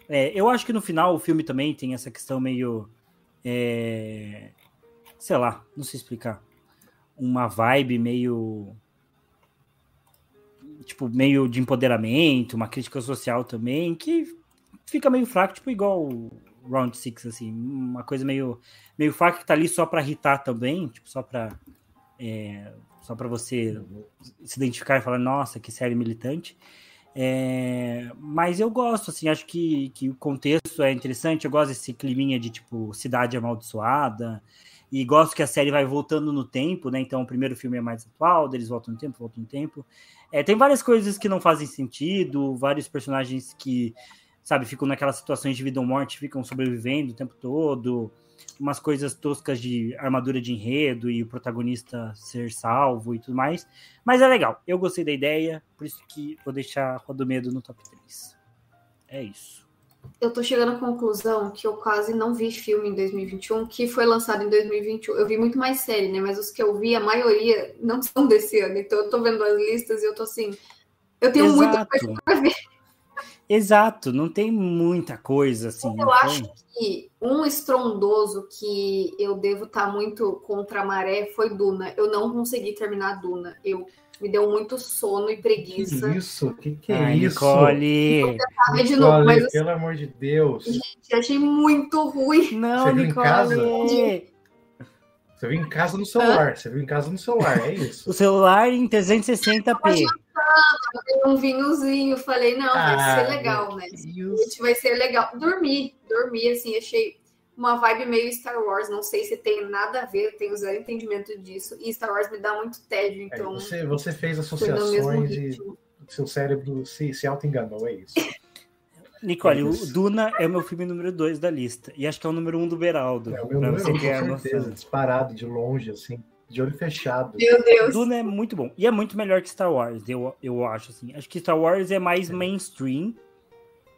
É, eu acho que no final o filme também tem essa questão meio é, sei lá, não sei explicar, uma vibe meio tipo, meio de empoderamento, uma crítica social também, que fica meio fraco, tipo, igual Round Six, assim, uma coisa meio, meio fraca que tá ali só para irritar também, tipo, só para é, só para você se identificar e falar, nossa, que série militante. É, mas eu gosto, assim, acho que, que o contexto é interessante, eu gosto desse climinha de, tipo, cidade amaldiçoada, e gosto que a série vai voltando no tempo, né? Então o primeiro filme é mais atual, eles voltam no tempo, voltam no tempo. É, tem várias coisas que não fazem sentido, vários personagens que, sabe, ficam naquelas situações de vida ou morte, ficam sobrevivendo o tempo todo, umas coisas toscas de armadura de enredo e o protagonista ser salvo e tudo mais. Mas é legal, eu gostei da ideia, por isso que vou deixar Rodo Medo no top 3. É isso eu tô chegando à conclusão que eu quase não vi filme em 2021, que foi lançado em 2021. Eu vi muito mais série, né? Mas os que eu vi, a maioria não são desse ano. Então eu tô vendo as listas e eu tô assim. Eu tenho Exato. muita coisa pra ver. Exato, não tem muita coisa assim. Eu acho que um estrondoso que eu devo estar tá muito contra a maré foi Duna. Eu não consegui terminar Duna. Eu me deu muito sono e preguiça. Que isso? Que que é Ai, isso? Nicole. Nicole, de novo, mas, assim, pelo amor de Deus. Gente, achei muito ruim. Não, Você Nicole. Viu em casa? Você viu em casa no celular. Hã? Você viu em casa no celular, é isso. O celular em 360p. Eu um vinhozinho, falei, não, vai ah, ser legal, né? Vai ser legal. Dormi, dormi, assim, achei uma vibe meio Star Wars. Não sei se tem nada a ver, tenho zero entendimento disso. E Star Wars me dá muito tédio, é, então. É, você, você fez associações e seu cérebro se, se auto-enganou, é isso. Nicole, é o Duna é o meu filme número 2 da lista. E acho que é o número 1 um do Beraldo. É o meu número 1, um, com certeza. Disparado, de longe, assim. De olho fechado. Meu Deus. Duna é muito bom. E é muito melhor que Star Wars, eu, eu acho, assim. Acho que Star Wars é mais é. mainstream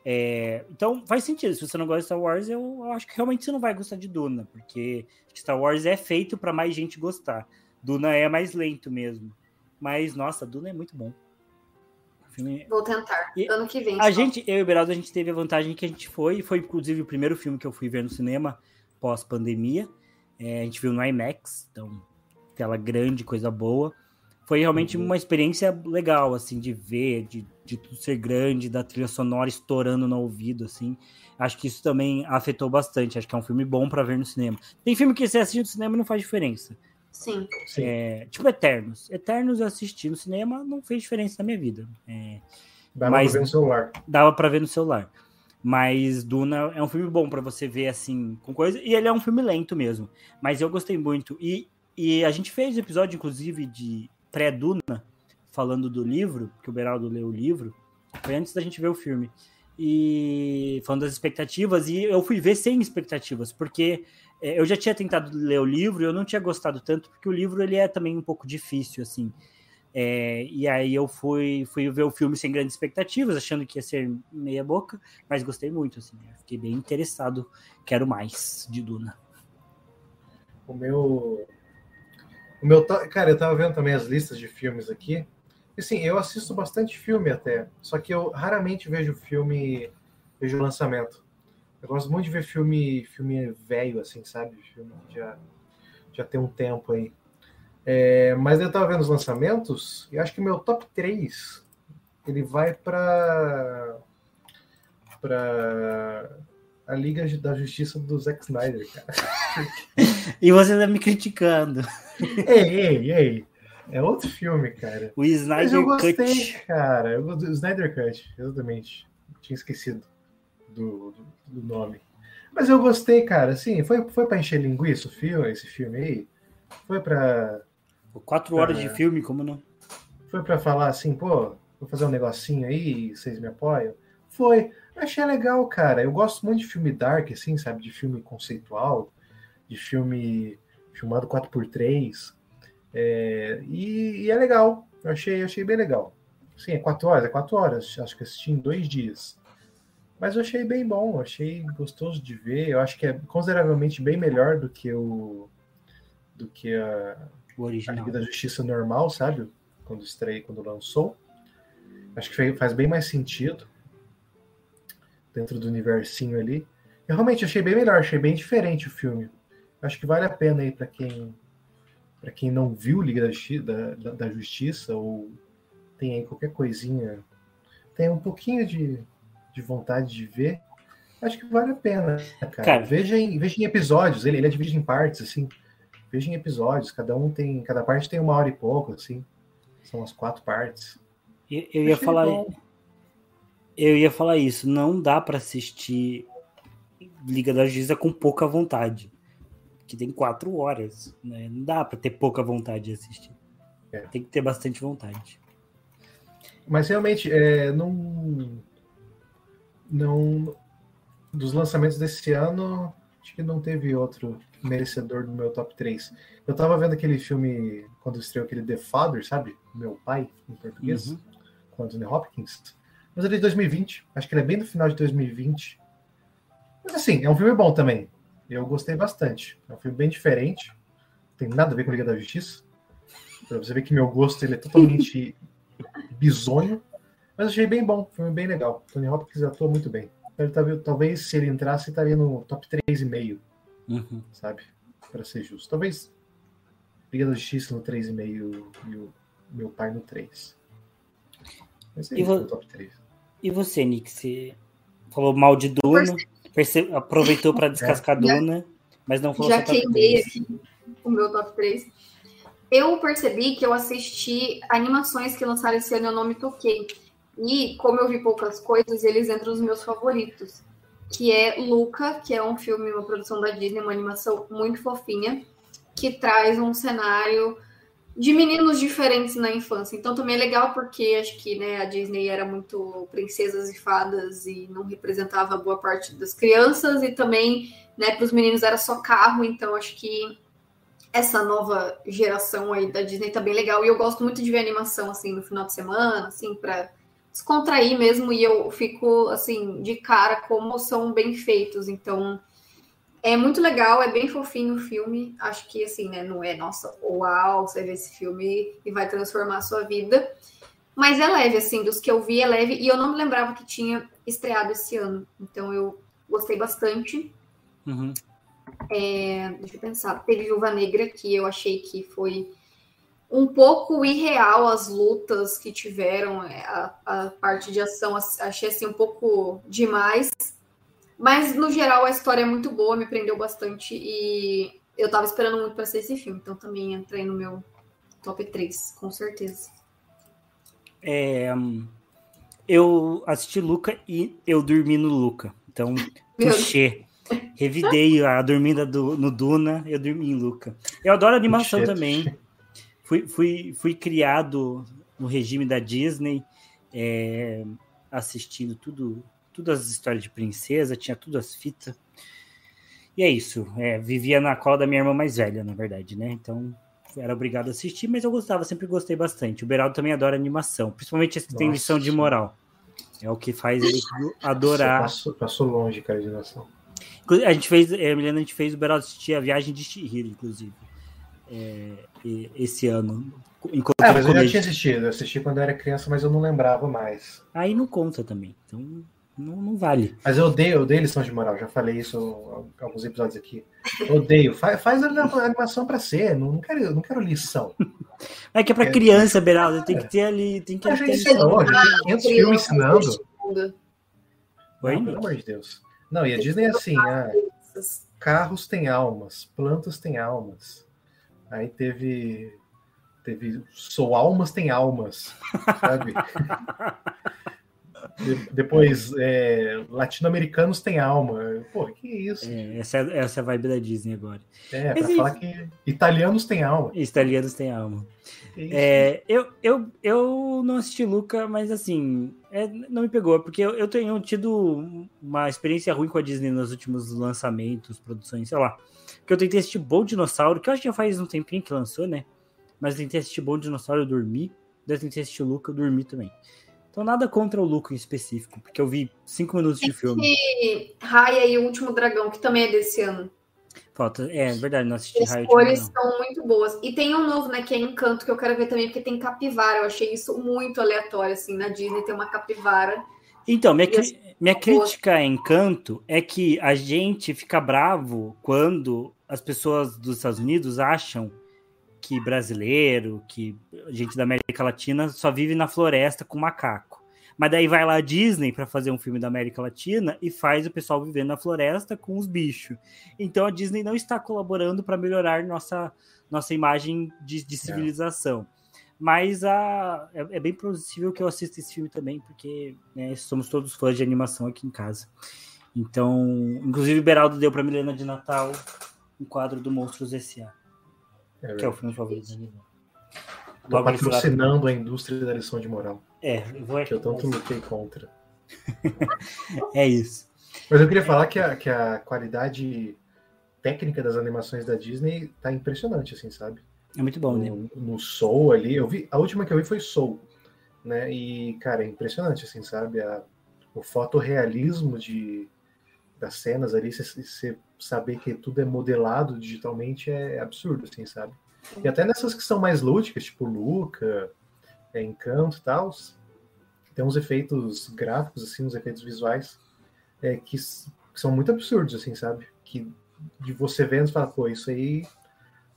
é, então faz sentido. Se você não gosta de Star Wars, eu, eu, acho que realmente você não vai gostar de Duna, porque Star Wars é feito para mais gente gostar. Duna é mais lento mesmo. Mas, nossa, Duna é muito bom. Filme... Vou tentar. E ano que vem. A só. gente, eu e o Beraldo, a gente teve a vantagem que a gente foi, foi inclusive o primeiro filme que eu fui ver no cinema pós-pandemia. É, a gente viu no IMAX, então, tela grande, coisa boa foi realmente uhum. uma experiência legal, assim, de ver, de, de tudo ser grande, da trilha sonora estourando no ouvido, assim. Acho que isso também afetou bastante. Acho que é um filme bom para ver no cinema. Tem filme que você assiste no cinema e não faz diferença. Sim. É, tipo Eternos. Eternos eu assisti no cinema, não fez diferença na minha vida. É, dava mas, pra ver no celular. Dava pra ver no celular. Mas Duna é um filme bom para você ver assim, com coisa. E ele é um filme lento mesmo. Mas eu gostei muito. E, e a gente fez episódio, inclusive, de pré-Duna, falando do livro, que o Beraldo leu o livro, foi antes da gente ver o filme. E falando das expectativas, e eu fui ver sem expectativas, porque é, eu já tinha tentado ler o livro eu não tinha gostado tanto, porque o livro ele é também um pouco difícil, assim. É, e aí eu fui, fui ver o filme sem grandes expectativas, achando que ia ser meia boca, mas gostei muito, assim. Fiquei bem interessado, quero mais de Duna. O meu o meu, cara, eu tava vendo também as listas de filmes aqui. E sim, eu assisto bastante filme até, só que eu raramente vejo filme, vejo lançamento. Eu gosto muito de ver filme, filme velho, assim, sabe? Filme que já, já tem um tempo aí. É, mas eu tava vendo os lançamentos e acho que meu top 3 ele vai para para a Liga da Justiça do Zack Snyder, cara. e você tá me criticando. Ei, ei, ei. É outro filme, cara. O Snyder Mas eu gostei, Cut. cara. O Snyder Cut, exatamente. Tinha esquecido do, do, do, nome. Mas eu gostei, cara. Sim, foi, foi pra encher linguiça o filme, esse filme aí? Foi pra. Quatro pra, horas de filme, como não? Foi pra falar assim, pô, vou fazer um negocinho aí, vocês me apoiam? Foi. Achei legal, cara. Eu gosto muito de filme dark, assim, sabe? De filme conceitual, de filme filmado 4x3. É, e, e, é legal. Eu achei, achei bem legal. Sim, é 4 horas, é 4 horas. Acho que assisti em dois dias. Mas eu achei bem bom, achei gostoso de ver. Eu acho que é consideravelmente bem melhor do que o do que a, o original. a Liga da Justiça normal, sabe? Quando estreia, quando lançou. Acho que faz bem mais sentido dentro do universinho ali. Eu realmente achei bem melhor, achei bem diferente o filme. Acho que vale a pena aí para quem para quem não viu Liga da, da, da, Justiça ou tem aí qualquer coisinha, tem um pouquinho de, de vontade de ver, acho que vale a pena, cara. cara veja, em, veja em episódios, ele, ele é dividido em partes, assim. Veja em episódios, cada um tem. Cada parte tem uma hora e pouco, assim. São as quatro partes. Eu, eu ia falar. Bom. Eu ia falar isso. Não dá para assistir Liga da Justiça com pouca vontade. Que tem quatro horas. Né? Não dá para ter pouca vontade de assistir. É. Tem que ter bastante vontade. Mas realmente, é, não. Não. Dos lançamentos desse ano, acho que não teve outro merecedor do meu top 3. Eu tava vendo aquele filme quando estreou aquele The Father, sabe? Meu pai, em português, uhum. com Anthony Hopkins. Mas ele é de 2020. Acho que ele é bem no final de 2020. Mas assim, é um filme bom também. Eu gostei bastante. É um filme bem diferente. Não tem nada a ver com a Liga da Justiça. Pra você ver que meu gosto ele é totalmente bizonho. Mas achei bem bom. Filme bem legal. Tony Hopkins atua muito bem. Ele, talvez, se ele entrasse, estaria no top 3,5 uhum. sabe? Para ser justo. Talvez Liga da Justiça no 3,5 e o meu pai no 3. Mas é e, vo... top 3. e você, Nick? Você falou mal de Duna, perce... aproveitou para descascar é. Duna, mas não falou Já queimei aqui o meu top 3. Eu percebi que eu assisti animações que lançaram esse ano e eu não me toquei. E como eu vi poucas coisas, eles entram nos meus favoritos que é Luca, que é um filme, uma produção da Disney, uma animação muito fofinha, que traz um cenário de meninos diferentes na infância. Então também é legal porque acho que né, a Disney era muito princesas e fadas e não representava boa parte das crianças e também né, para os meninos era só carro. Então acho que essa nova geração aí da Disney tá bem legal e eu gosto muito de ver animação assim no final de semana, assim para descontrair mesmo e eu fico assim de cara como são bem feitos. Então é muito legal, é bem fofinho o filme. Acho que assim, né, não é nossa, uau, você vê esse filme e vai transformar a sua vida. Mas é leve, assim, dos que eu vi é leve e eu não me lembrava que tinha estreado esse ano. Então eu gostei bastante. Uhum. É, deixa eu pensar, teve Viúva Negra, que eu achei que foi um pouco irreal as lutas que tiveram, é, a, a, parte de ação achei assim um pouco demais. Mas no geral a história é muito boa, me prendeu bastante e eu tava esperando muito para ser esse filme, então também entrei no meu top 3, com certeza. É, eu assisti Luca e eu dormi no Luca. Então, puxei. Revidei a dormida do, no Duna, eu dormi em Luca. Eu adoro animação também fui, fui, fui criado no regime da Disney, é, assistindo tudo, todas as histórias de princesa, tinha todas as fitas. E é isso. É, vivia na cola da minha irmã mais velha, na verdade, né? Então era obrigado a assistir, mas eu gostava, sempre gostei bastante. O Beraldo também adora animação, principalmente esse que tem lição de moral. É o que faz ele adorar. Passou, passou longe, cara, de animação. A gente fez, a Milena, a gente fez o Beraldo assistir a viagem de Shihiro, inclusive é, esse ano. Enquanto é, mas eu já tinha assistido, eu assisti quando eu era criança, mas eu não lembrava mais. Aí não conta também, então não, não vale. Mas eu odeio, eu odeio lição de moral, já falei isso em alguns episódios aqui. Eu odeio, faz, faz a animação para ser, não, não, quero, não quero lição. É que é para é, criança, Beraldo, tem que ter ali, tem que ter lição. Tem 500 filmes ensinando. Oi? Não, pelo amor de Deus. Não, e a Disney é assim, ah, carros têm almas, plantas têm almas. Aí teve. Teve. Sou almas tem almas, sabe? De, depois, é, latino-americanos têm alma. Pô, que isso? É, essa, é, essa é a vibe da Disney agora. É, pra falar que italianos têm alma. Italianos têm alma. É, eu, eu, eu não assisti Luca, mas assim, é, não me pegou, porque eu, eu tenho tido uma experiência ruim com a Disney nos últimos lançamentos, produções, sei lá que eu tentei assistir Bom Dinossauro, que eu acho que já faz um tempinho que lançou, né? Mas eu tentei assistir Bom Dinossauro, eu dormi. Daí eu tentei assistir Luca, eu dormi também. Então nada contra o Luca em específico, porque eu vi cinco minutos de filme. E Raya e o Último Dragão, que também é desse ano. Falta, é verdade, não assisti As cores são muito boas. E tem um novo, né, que é Encanto, que eu quero ver também, porque tem capivara. Eu achei isso muito aleatório, assim, na Disney tem uma capivara. Então, minha, minha crítica a Encanto é que a gente fica bravo quando as pessoas dos Estados Unidos acham que brasileiro, que gente da América Latina só vive na floresta com macaco. Mas daí vai lá a Disney para fazer um filme da América Latina e faz o pessoal vivendo na floresta com os bichos. Então a Disney não está colaborando para melhorar nossa, nossa imagem de, de civilização. É. Mas a, é, é, bem possível que eu assista esse filme também, porque né, somos todos fãs de animação aqui em casa. Então, inclusive o Beraldo deu para Milena de Natal um quadro do Monstros S.A. É que é o filme favorito da minha Tô patrocinando a indústria da lição de moral. É, eu vou Que eu tanto lutei contra. é isso. Mas eu queria falar que a, que a qualidade técnica das animações da Disney tá impressionante, assim, sabe? É muito bom, no, né? No Soul ali, eu vi, a última que eu vi foi Soul, né? E, cara, é impressionante, assim, sabe? A, o fotorrealismo de, das cenas ali, você saber que tudo é modelado digitalmente é absurdo, assim, sabe? E até nessas que são mais lúdicas, tipo Luca, é, Encanto e tal, tem uns efeitos gráficos, assim, uns efeitos visuais é, que, que são muito absurdos, assim, sabe? Que de você vendo e falar, pô, isso aí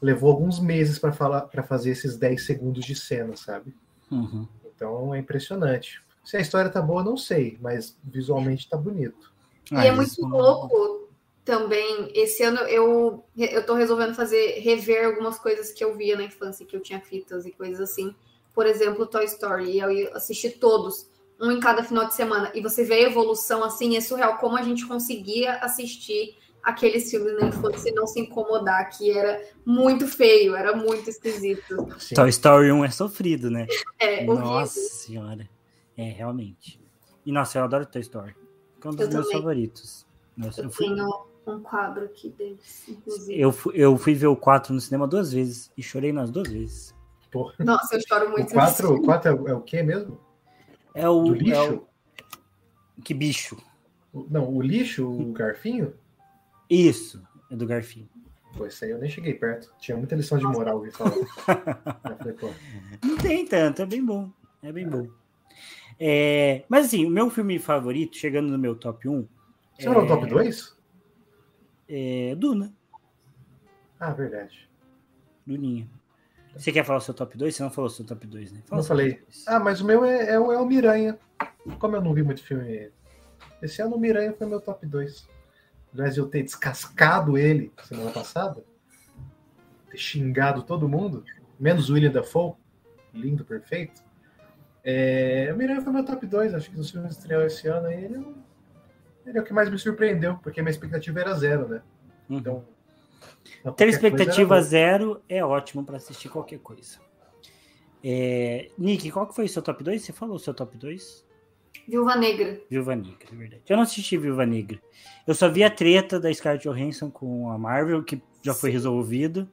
levou alguns meses para falar para fazer esses 10 segundos de cena, sabe? Uhum. Então é impressionante. Se a história tá boa, não sei, mas visualmente tá bonito. E ah, é muito louco também. Esse ano eu eu tô resolvendo fazer rever algumas coisas que eu via na infância, que eu tinha fitas e coisas assim. Por exemplo, Toy Story. Eu assisti todos, um em cada final de semana. E você vê a evolução assim, é surreal como a gente conseguia assistir aqueles filmes na infância e não se incomodar, que era muito feio, era muito esquisito. Sim. Toy Story 1 é sofrido, né? É, Nossa horrível. senhora. É, realmente. E nossa, eu adoro Toy Story. É um dos eu meus também. favoritos. Nossa, eu, eu fui... tenho um quadro aqui deles, inclusive. Eu fui, eu fui ver o 4 no cinema duas vezes e chorei nas duas vezes. Porra. Nossa, eu choro muito. O 4, o 4 é, é, o que mesmo? É o. Do lixo? É o... Que bicho? Não, o lixo, o garfinho? Isso, é do Garfinho. Pô, isso aí eu nem cheguei perto. Tinha muita lição de moral ouvir falar. falei, Não tem tanto, é bem bom. É bem bom. É, mas assim, o meu filme favorito, chegando no meu top 1. Você é, no top 2? É Duna. Ah, verdade. Duninha. Você quer falar o seu top 2? Você não falou o seu top 2, né? Fala não falei. Ah, mas o meu é, é, é o Miranha. Como eu não vi muito filme. Esse ano o Miranha foi meu top 2 invés de eu ter descascado ele semana passada, ter xingado todo mundo, menos o William Dafoe, lindo, perfeito. É, o Miranha foi meu top 2, acho que nos filmes estreou esse ano aí, ele, é ele, é o que mais me surpreendeu, porque minha expectativa era zero, né? Uhum. Então. Ter expectativa zero é ótimo para assistir qualquer coisa. É, Nick, qual que foi o seu top 2? Você falou o seu top 2? Viúva Negra. Viúva Negra, é verdade. Eu não assisti Viúva Negra. Eu só vi a treta da Scarlett Johansson com a Marvel, que já foi resolvido.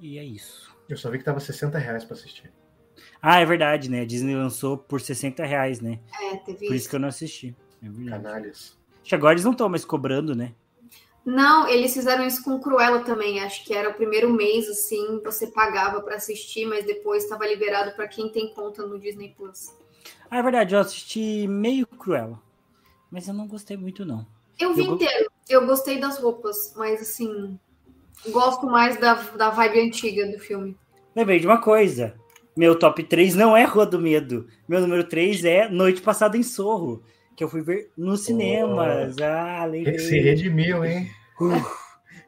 E é isso. Eu só vi que tava 60 reais pra assistir. Ah, é verdade, né? A Disney lançou por 60 reais, né? É, teve Por isso, isso que eu não assisti. É Canalhas. Acho que agora eles não estão mais cobrando, né? Não, eles fizeram isso com Cruella também. Acho que era o primeiro mês, assim, você pagava para assistir, mas depois estava liberado para quem tem conta no Disney Plus. Ah, é verdade, eu assisti meio Cruella. Mas eu não gostei muito, não. Eu vi eu inteiro. Eu gostei das roupas, mas assim. Gosto mais da, da vibe antiga do filme. Lembrei de uma coisa. Meu top 3 não é Rua do Medo. Meu número 3 é Noite Passada em Sorro. Que eu fui ver nos cinemas. Oh, ah, lembrei. Se redimiu, hein? Uh,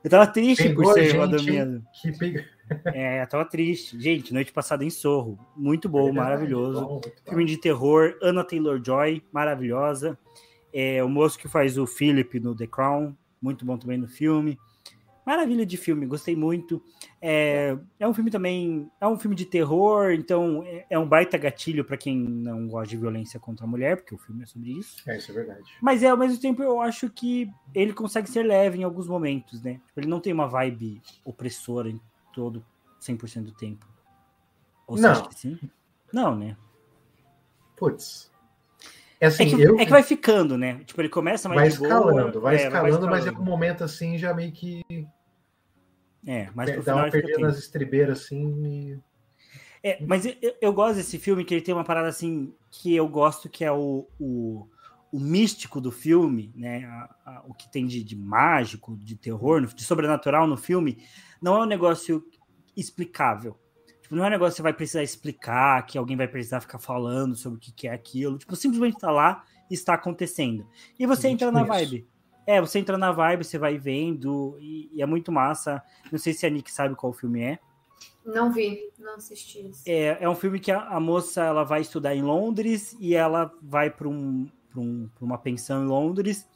eu tava triste Pegou por ser Rua do Medo. Que pegou. É, tava triste. Gente, Noite Passada em Sorro. Muito bom, é maravilhoso. Bom, Filme de terror. Anna Taylor-Joy, maravilhosa. É, o moço que faz o Philip no The Crown. Muito bom também no filme. Maravilha de filme, gostei muito. É, é um filme também, é um filme de terror, então é, é um baita gatilho para quem não gosta de violência contra a mulher, porque o filme é sobre isso. É, isso é verdade. Mas é, ao mesmo tempo eu acho que ele consegue ser leve em alguns momentos, né? Ele não tem uma vibe opressora em todo 100% do tempo. Ou não. que sim? Não, né? Putz. É, assim, é, que, eu... é que vai ficando, né? Tipo, ele começa mais vai escalando, boa, vai, é, escalando, vai mas em algum momento assim já meio que. É, mas dá uma perdida nas estribeiras assim. E... É, mas eu, eu, gosto desse filme que ele tem uma parada assim que eu gosto, que é o, o, o místico do filme, né, a, a, o que tem de, de, mágico, de terror, de sobrenatural no filme, não é um negócio explicável. Tipo, não é um negócio que você vai precisar explicar, que alguém vai precisar ficar falando sobre o que, que é aquilo. Tipo, simplesmente tá lá e está acontecendo. E você entra na vibe. É, você entra na vibe, você vai vendo, e, e, é muito massa. Não sei se a Nick sabe qual filme é. Não vi, não assisti isso. É, é um filme que a, a moça ela vai estudar em Londres e ela vai para um, um, uma pensão em Londres,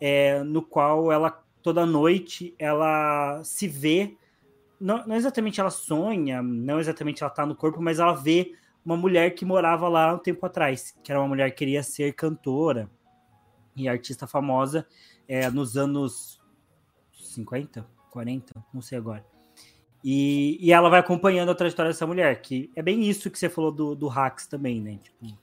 é, no qual ela toda noite ela se vê não, não exatamente ela sonha, não exatamente ela tá no corpo, mas ela vê uma mulher que morava lá um tempo atrás, que era uma mulher que queria ser cantora e artista famosa é, nos anos 50, 40, não sei agora. E, e ela vai acompanhando a trajetória dessa mulher, que é bem isso que você falou do, do Hacks também, né? Tipo,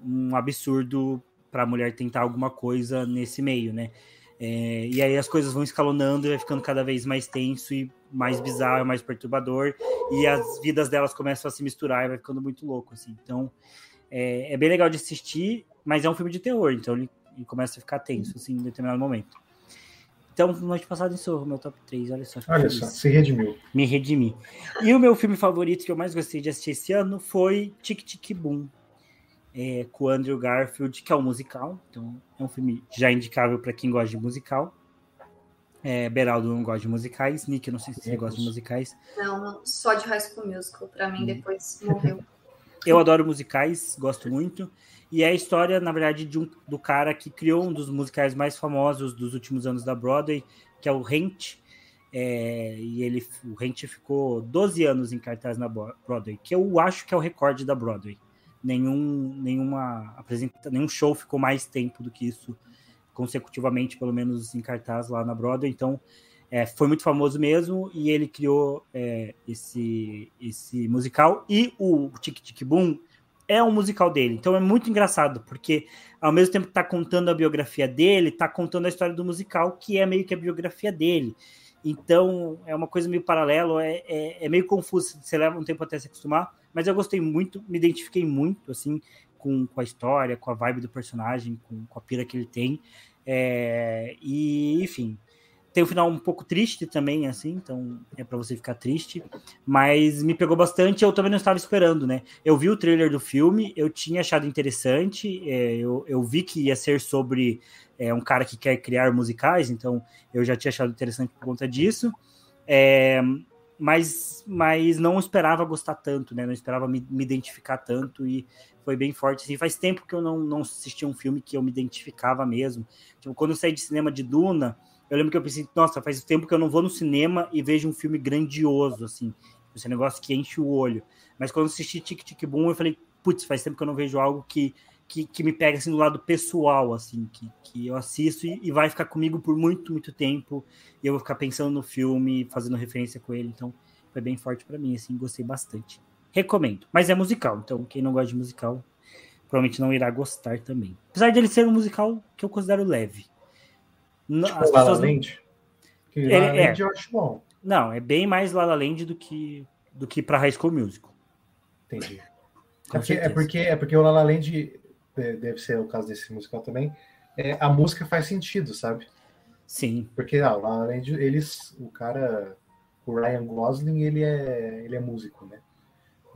um absurdo para a mulher tentar alguma coisa nesse meio, né? É, e aí as coisas vão escalonando e vai ficando cada vez mais tenso e mais bizarro, mais perturbador, e as vidas delas começam a se misturar e vai ficando muito louco, assim. Então, é, é bem legal de assistir, mas é um filme de terror, então ele, ele começa a ficar tenso, assim, em determinado momento. Então, noite passada encerrou meu top 3, olha só. Olha só, se redimiu. Me redimi. E o meu filme favorito que eu mais gostei de assistir esse ano foi Tic Tic Boom, é, com o Andrew Garfield, que é um musical. Então, é um filme já indicável para quem gosta de musical. É, Beraldo não gosta de musicais. Nick, não sei se você gosta de musicais. Não, só de High School Musical. Para mim, hum. depois morreu. eu adoro musicais, gosto muito. E é a história, na verdade, de um, do cara que criou um dos musicais mais famosos dos últimos anos da Broadway, que é o Rent. É, e ele, o Rent ficou 12 anos em cartaz na Broadway, que eu acho que é o recorde da Broadway nenhum, nenhuma apresenta, nenhum show ficou mais tempo do que isso consecutivamente, pelo menos em cartaz lá na Broadway. Então, é, foi muito famoso mesmo e ele criou é, esse, esse musical. E o Tic Tic Boom é um musical dele. Então é muito engraçado, porque ao mesmo tempo que está contando a biografia dele, está contando a história do musical, que é meio que a biografia dele. Então é uma coisa meio paralelo, é, é, é meio confuso, você leva um tempo até se acostumar, mas eu gostei muito, me identifiquei muito, assim, com, com a história, com a vibe do personagem, com, com a pira que ele tem. É, e, enfim, tem um final um pouco triste também, assim, então é para você ficar triste, mas me pegou bastante. Eu também não estava esperando, né? Eu vi o trailer do filme, eu tinha achado interessante, é, eu, eu vi que ia ser sobre é, um cara que quer criar musicais, então eu já tinha achado interessante por conta disso. É, mas, mas não esperava gostar tanto, né? Não esperava me, me, identificar tanto e foi bem forte. Assim, faz tempo que eu não, não assisti um filme que eu me identificava mesmo. Tipo, quando eu saí de cinema de Duna, eu lembro que eu pensei, nossa, faz tempo que eu não vou no cinema e vejo um filme grandioso, assim. Esse negócio que enche o olho. Mas quando eu assisti Tic Tic Boom, eu falei, putz, faz tempo que eu não vejo algo que, que, que me pega assim do lado pessoal, assim, que, que eu assisto e, e vai ficar comigo por muito, muito tempo e eu vou ficar pensando no filme, fazendo referência com ele. Então, foi bem forte para mim, assim, gostei bastante. Recomendo. Mas é musical, então quem não gosta de musical provavelmente não irá gostar também. Apesar de ele ser um musical que eu considero leve. Tipo As La Land? Que La La é, Land eu acho bom. Não, é bem mais La La Land do que, do que pra High School Musical. Entendi. É porque, é porque, é porque o La La Land, deve ser o caso desse musical também, é, a música faz sentido, sabe? Sim. Porque ah, lá além de eles, o cara, o Ryan Gosling, ele é, ele é músico, né?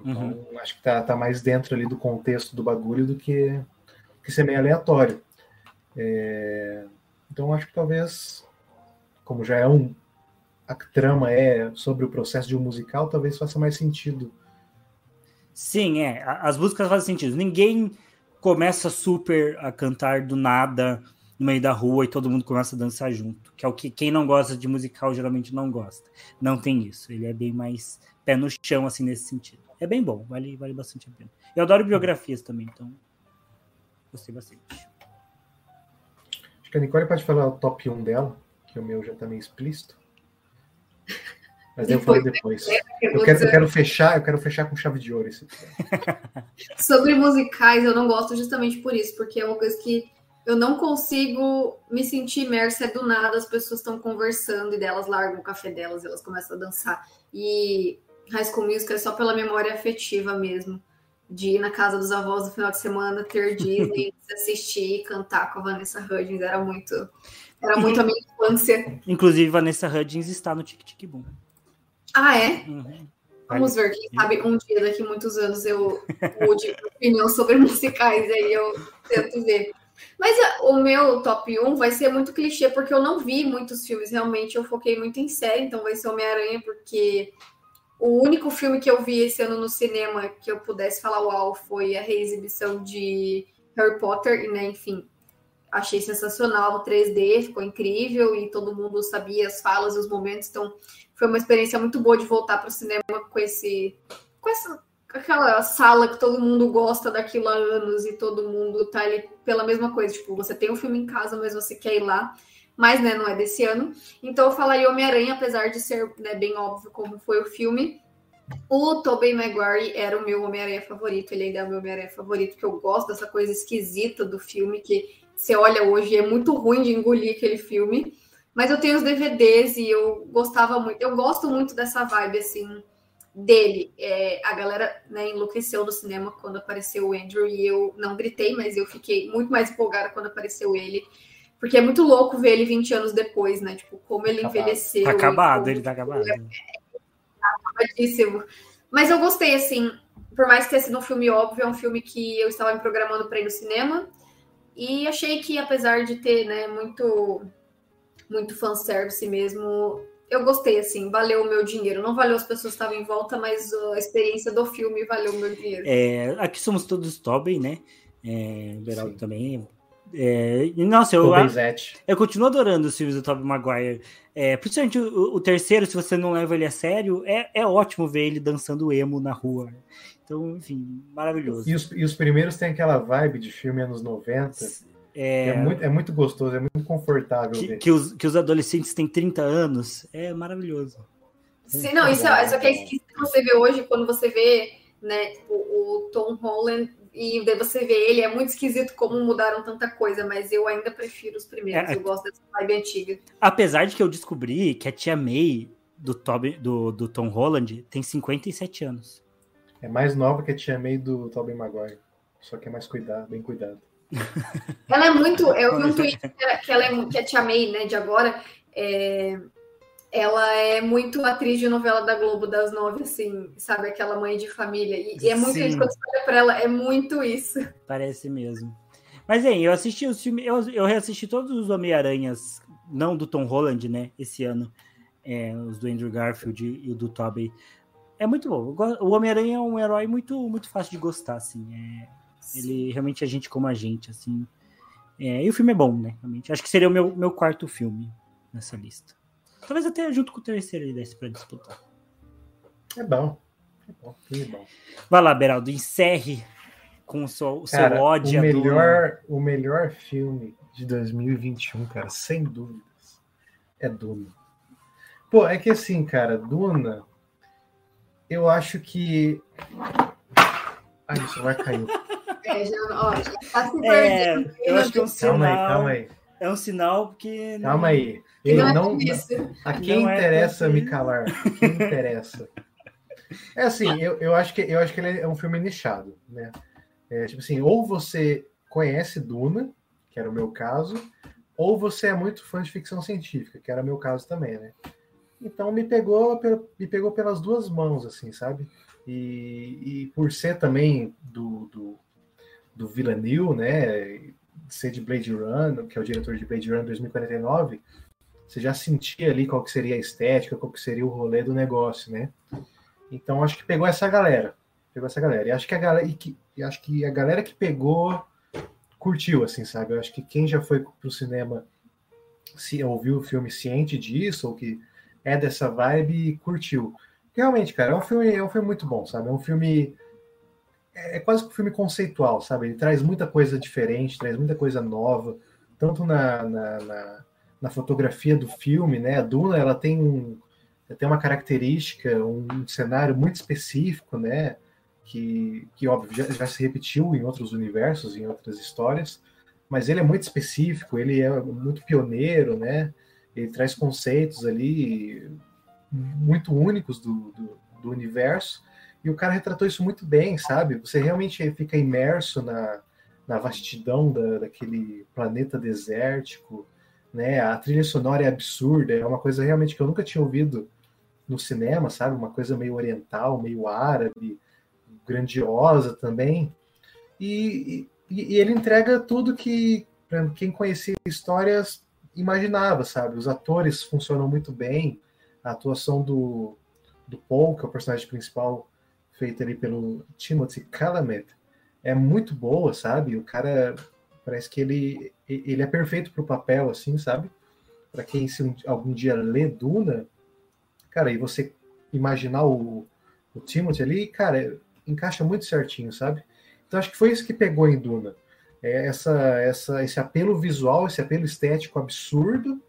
Então uhum. acho que tá, tá mais dentro ali do contexto do bagulho do que, que ser meio aleatório. É, então acho que talvez, como já é um. A trama é sobre o processo de um musical, talvez faça mais sentido. Sim, é. As músicas fazem sentido. Ninguém começa super a cantar do nada no meio da rua e todo mundo começa a dançar junto, que é o que quem não gosta de musical geralmente não gosta. Não tem isso, ele é bem mais pé no chão assim nesse sentido. É bem bom, vale, vale bastante a pena. Eu adoro biografias também, então gostei bastante. Acho que a Nicole pode falar o top 1 dela, que o meu já tá meio explícito. Mas eu falei depois. Eu quero, eu quero fechar, eu quero fechar com chave de ouro esse Sobre musicais, eu não gosto justamente por isso, porque é uma coisa que eu não consigo me sentir imersa é do nada, as pessoas estão conversando e delas largam o café delas, elas começam a dançar. E High School Musical é só pela memória afetiva mesmo. de ir na casa dos avós no final de semana, ter Disney, assistir, cantar com a Vanessa Hudgens, era muito, era muito a minha infância. Inclusive, Vanessa Hudgens está no Tic Tic Boom. Ah, é? Uhum. Vamos ver, quem sabe um dia, daqui a muitos anos, eu mude opinião sobre musicais, aí eu tento ver. Mas é, o meu top 1 vai ser muito clichê, porque eu não vi muitos filmes, realmente eu foquei muito em série, então vai ser Homem-Aranha, porque o único filme que eu vi esse ano no cinema que eu pudesse falar uau foi a reexibição de Harry Potter, né? Enfim, achei sensacional o 3D, ficou incrível e todo mundo sabia as falas e os momentos, então foi uma experiência muito boa de voltar para o cinema com esse com essa aquela sala que todo mundo gosta daquilo há anos e todo mundo tá ali pela mesma coisa, tipo, você tem um filme em casa, mas você quer ir lá mas né, não é desse ano. Então eu falaria Homem-Aranha, apesar de ser né, bem óbvio como foi o filme. O Tobey Maguire era o meu Homem-Aranha favorito, ele ainda é o meu Homem-Aranha favorito, porque eu gosto dessa coisa esquisita do filme, que você olha hoje é muito ruim de engolir aquele filme. Mas eu tenho os DVDs e eu gostava muito, eu gosto muito dessa vibe, assim, dele. É, a galera né, enlouqueceu no cinema quando apareceu o Andrew e eu não gritei, mas eu fiquei muito mais empolgada quando apareceu ele. Porque é muito louco ver ele 20 anos depois, né? Tipo, como ele acabado. envelheceu. Tá acabado, ele tá acabado. É, tá acabadíssimo. Mas eu gostei, assim, por mais que tenha sido um filme óbvio, é um filme que eu estava me programando para ir no cinema. E achei que, apesar de ter, né, muito, muito fanservice mesmo, eu gostei, assim, valeu o meu dinheiro. Não valeu as pessoas que estavam em volta, mas a experiência do filme valeu o meu dinheiro. É, aqui somos todos Tobin, né? É, o Beraldo também é, nossa, eu, eu continuo adorando os filmes do Tobey Maguire. É, principalmente o, o, terceiro, se você não leva ele a sério, é, é ótimo ver ele dançando emo na rua. Então, enfim, maravilhoso. E os, e os primeiros têm aquela vibe de filme anos 90. É, é, muito, é muito gostoso, é muito confortável que, ver. Que os, que os adolescentes têm 30 anos, é maravilhoso. Sim, não, isso, é, isso é que é esquisito você vê hoje, quando você vê né, o, o Tom Holland e daí você vê ele, é muito esquisito como mudaram tanta coisa, mas eu ainda prefiro os primeiros, é, eu gosto dessa vibe antiga. Apesar de que eu descobri que a tia May do, Toby, do, do Tom Holland tem 57 anos. É mais nova que a tia May do Tobey Maguire, só que é mais cuidado, bem cuidado. ela é muito, eu vi um tweet que, ela é, que a tia May, né, de agora, é, ela é muito atriz de novela da Globo das nove, assim, sabe? Aquela mãe de família. E, e é muito Sim. isso, quando você olha pra ela, é muito isso. Parece mesmo. Mas, hein, eu assisti os filmes, eu, eu reassisti todos os Homem-Aranhas, não do Tom Holland, né, esse ano. É, os do Andrew Garfield e o do Tobey. É muito bom. O Homem-Aranha é um herói muito, muito fácil de gostar, assim. É, ele realmente é gente como a gente, assim. É, e o filme é bom, né? Realmente. Acho que seria o meu, meu quarto filme nessa lista. Talvez até junto com o terceiro ele desse pra disputar. É bom. É bom, é bom. Vai lá, Beraldo, encerre com o seu, o seu cara, ódio. O melhor, o melhor filme de 2021, cara, sem dúvidas, é Duna. Pô, é que assim, cara, Duna, eu acho que. Ai, o celular caiu. É, já, ó, já tá se é, Eu acho que é um sinal. Calma aí, calma aí. É um sinal porque. Calma aí. Ei, não, não, a quem não é interessa é me calar? Quem interessa? É assim, eu, eu, acho que, eu acho que ele é um filme nichado, né? É, tipo assim, ou você conhece Duna, que era o meu caso, ou você é muito fã de ficção científica, que era o meu caso também, né? Então me pegou, me pegou pelas duas mãos, assim, sabe? E, e por ser também do, do, do Villeneuve, né? Ser de Blade Runner, que é o diretor de Blade Runner 2049, você já sentia ali qual que seria a estética, qual que seria o rolê do negócio, né? Então acho que pegou essa galera, pegou essa galera. E acho que a galera, e que, e acho que a galera que pegou curtiu, assim, sabe? Eu acho que quem já foi pro cinema, se ouviu o filme ciente disso ou que é dessa vibe, curtiu. Realmente, cara, é um filme, é um filme muito bom, sabe? É um filme é, é quase que um filme conceitual, sabe? Ele traz muita coisa diferente, traz muita coisa nova, tanto na, na, na na fotografia do filme, né? A Duna ela tem um tem uma característica, um cenário muito específico, né? Que, que óbvio já, já se repetiu em outros universos, em outras histórias, mas ele é muito específico, ele é muito pioneiro, né? Ele traz conceitos ali muito únicos do, do, do universo E o cara retratou isso muito bem, sabe? Você realmente fica imerso na, na vastidão da, daquele planeta desértico, né? A trilha sonora é absurda, é uma coisa realmente que eu nunca tinha ouvido no cinema, sabe? Uma coisa meio oriental, meio árabe, grandiosa também. E, e, e ele entrega tudo que quem conhecia histórias imaginava, sabe? Os atores funcionam muito bem, a atuação do, do Paul, que é o personagem principal, feita ali pelo Timothy Chalamet, é muito boa, sabe? O cara parece que ele ele é perfeito para o papel, assim, sabe? Para quem se um, algum dia lê Duna, cara, e você imaginar o, o Timothy ali, cara, encaixa muito certinho, sabe? Então acho que foi isso que pegou em Duna. É essa, essa, esse apelo visual, esse apelo estético absurdo,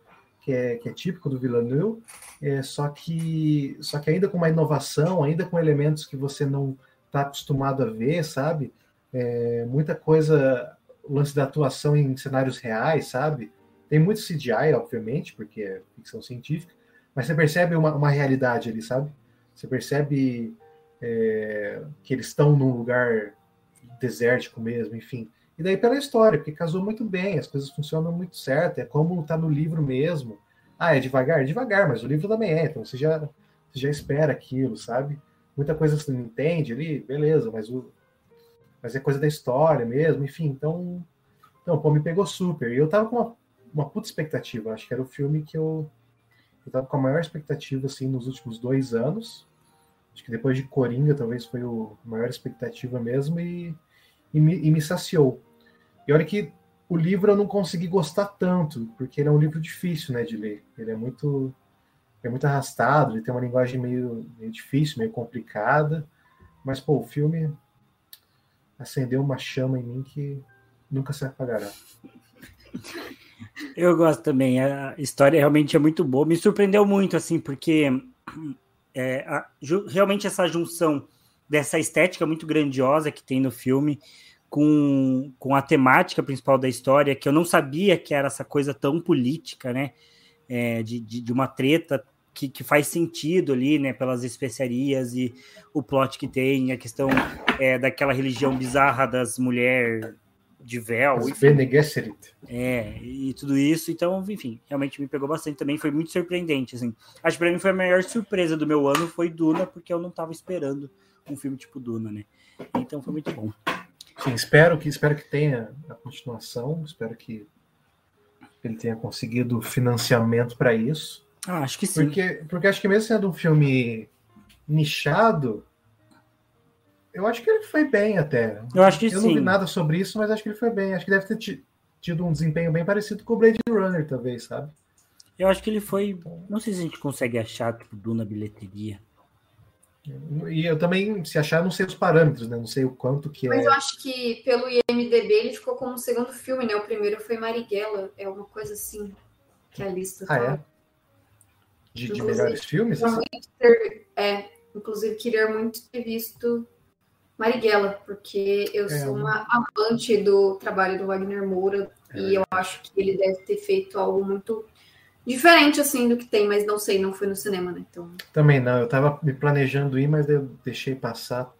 que é, que é típico do Villeneuve, é, só, que, só que ainda com uma inovação, ainda com elementos que você não está acostumado a ver, sabe? É, muita coisa, lance da atuação em cenários reais, sabe? Tem muito CGI, obviamente, porque é ficção científica, mas você percebe uma, uma realidade ali, sabe? Você percebe é, que eles estão num lugar desértico mesmo, enfim. E daí pela história, porque casou muito bem, as coisas funcionam muito certo, é como tá no livro mesmo. Ah, é devagar? Devagar, mas o livro também é, então você já, você já espera aquilo, sabe? Muita coisa você não entende ali, beleza, mas o, mas é coisa da história mesmo, enfim, então, então pô, me pegou super. E eu tava com uma, uma puta expectativa, acho que era o filme que eu, eu tava com a maior expectativa, assim, nos últimos dois anos. Acho que depois de Coringa, talvez foi o a maior expectativa mesmo, e, e, me, e me saciou. E olha que o livro eu não consegui gostar tanto, porque ele é um livro difícil, né, de ler. Ele é muito é muito arrastado, ele tem uma linguagem meio, meio difícil, meio complicada, mas pô, o filme acendeu uma chama em mim que nunca se apagará. Eu gosto também. A história realmente é muito boa. Me surpreendeu muito, assim, porque é, a, realmente essa junção dessa estética muito grandiosa que tem no filme com, com a temática principal da história, que eu não sabia que era essa coisa tão política, né? É, de, de, de, uma treta que, que faz sentido ali, né, pelas especiarias e o plot que tem, a questão é, daquela religião bizarra das mulheres de véu. Bene Gesserit. É, e tudo isso. Então, enfim, realmente me pegou bastante também. Foi muito surpreendente, assim. Acho que pra mim foi a maior surpresa do meu ano foi Duna, porque eu não tava esperando um filme tipo Duna, né? Então foi muito bom. Sim, espero que, espero que tenha a continuação. Espero que ele tenha conseguido financiamento para isso. Ah, acho que sim. Porque, porque acho que mesmo sendo um filme nichado, eu acho que ele foi bem até. Eu acho que eu sim. Eu não vi nada sobre isso, mas acho que ele foi bem. Acho que deve ter tido um desempenho bem parecido com o Blade Runner, talvez, sabe? Eu acho que ele foi. Não sei se a gente consegue achar tudo na bilheteria. E eu também, se achar, não sei os parâmetros, né? Não sei o quanto que Mas é. Mas eu acho que pelo IMDB ele ficou como segundo filme, né? O primeiro foi Marighella, é uma coisa assim que a lista ah, fala. É? de, de melhores filmes? Assim? Ter, é, inclusive queria muito ter visto Marighella, porque eu é, sou uma amante do trabalho do Wagner Moura é. e eu acho que ele deve ter feito algo muito diferente assim do que tem, mas não sei, não foi no cinema, né? Então... Também não, eu tava me planejando ir, mas eu deixei passar,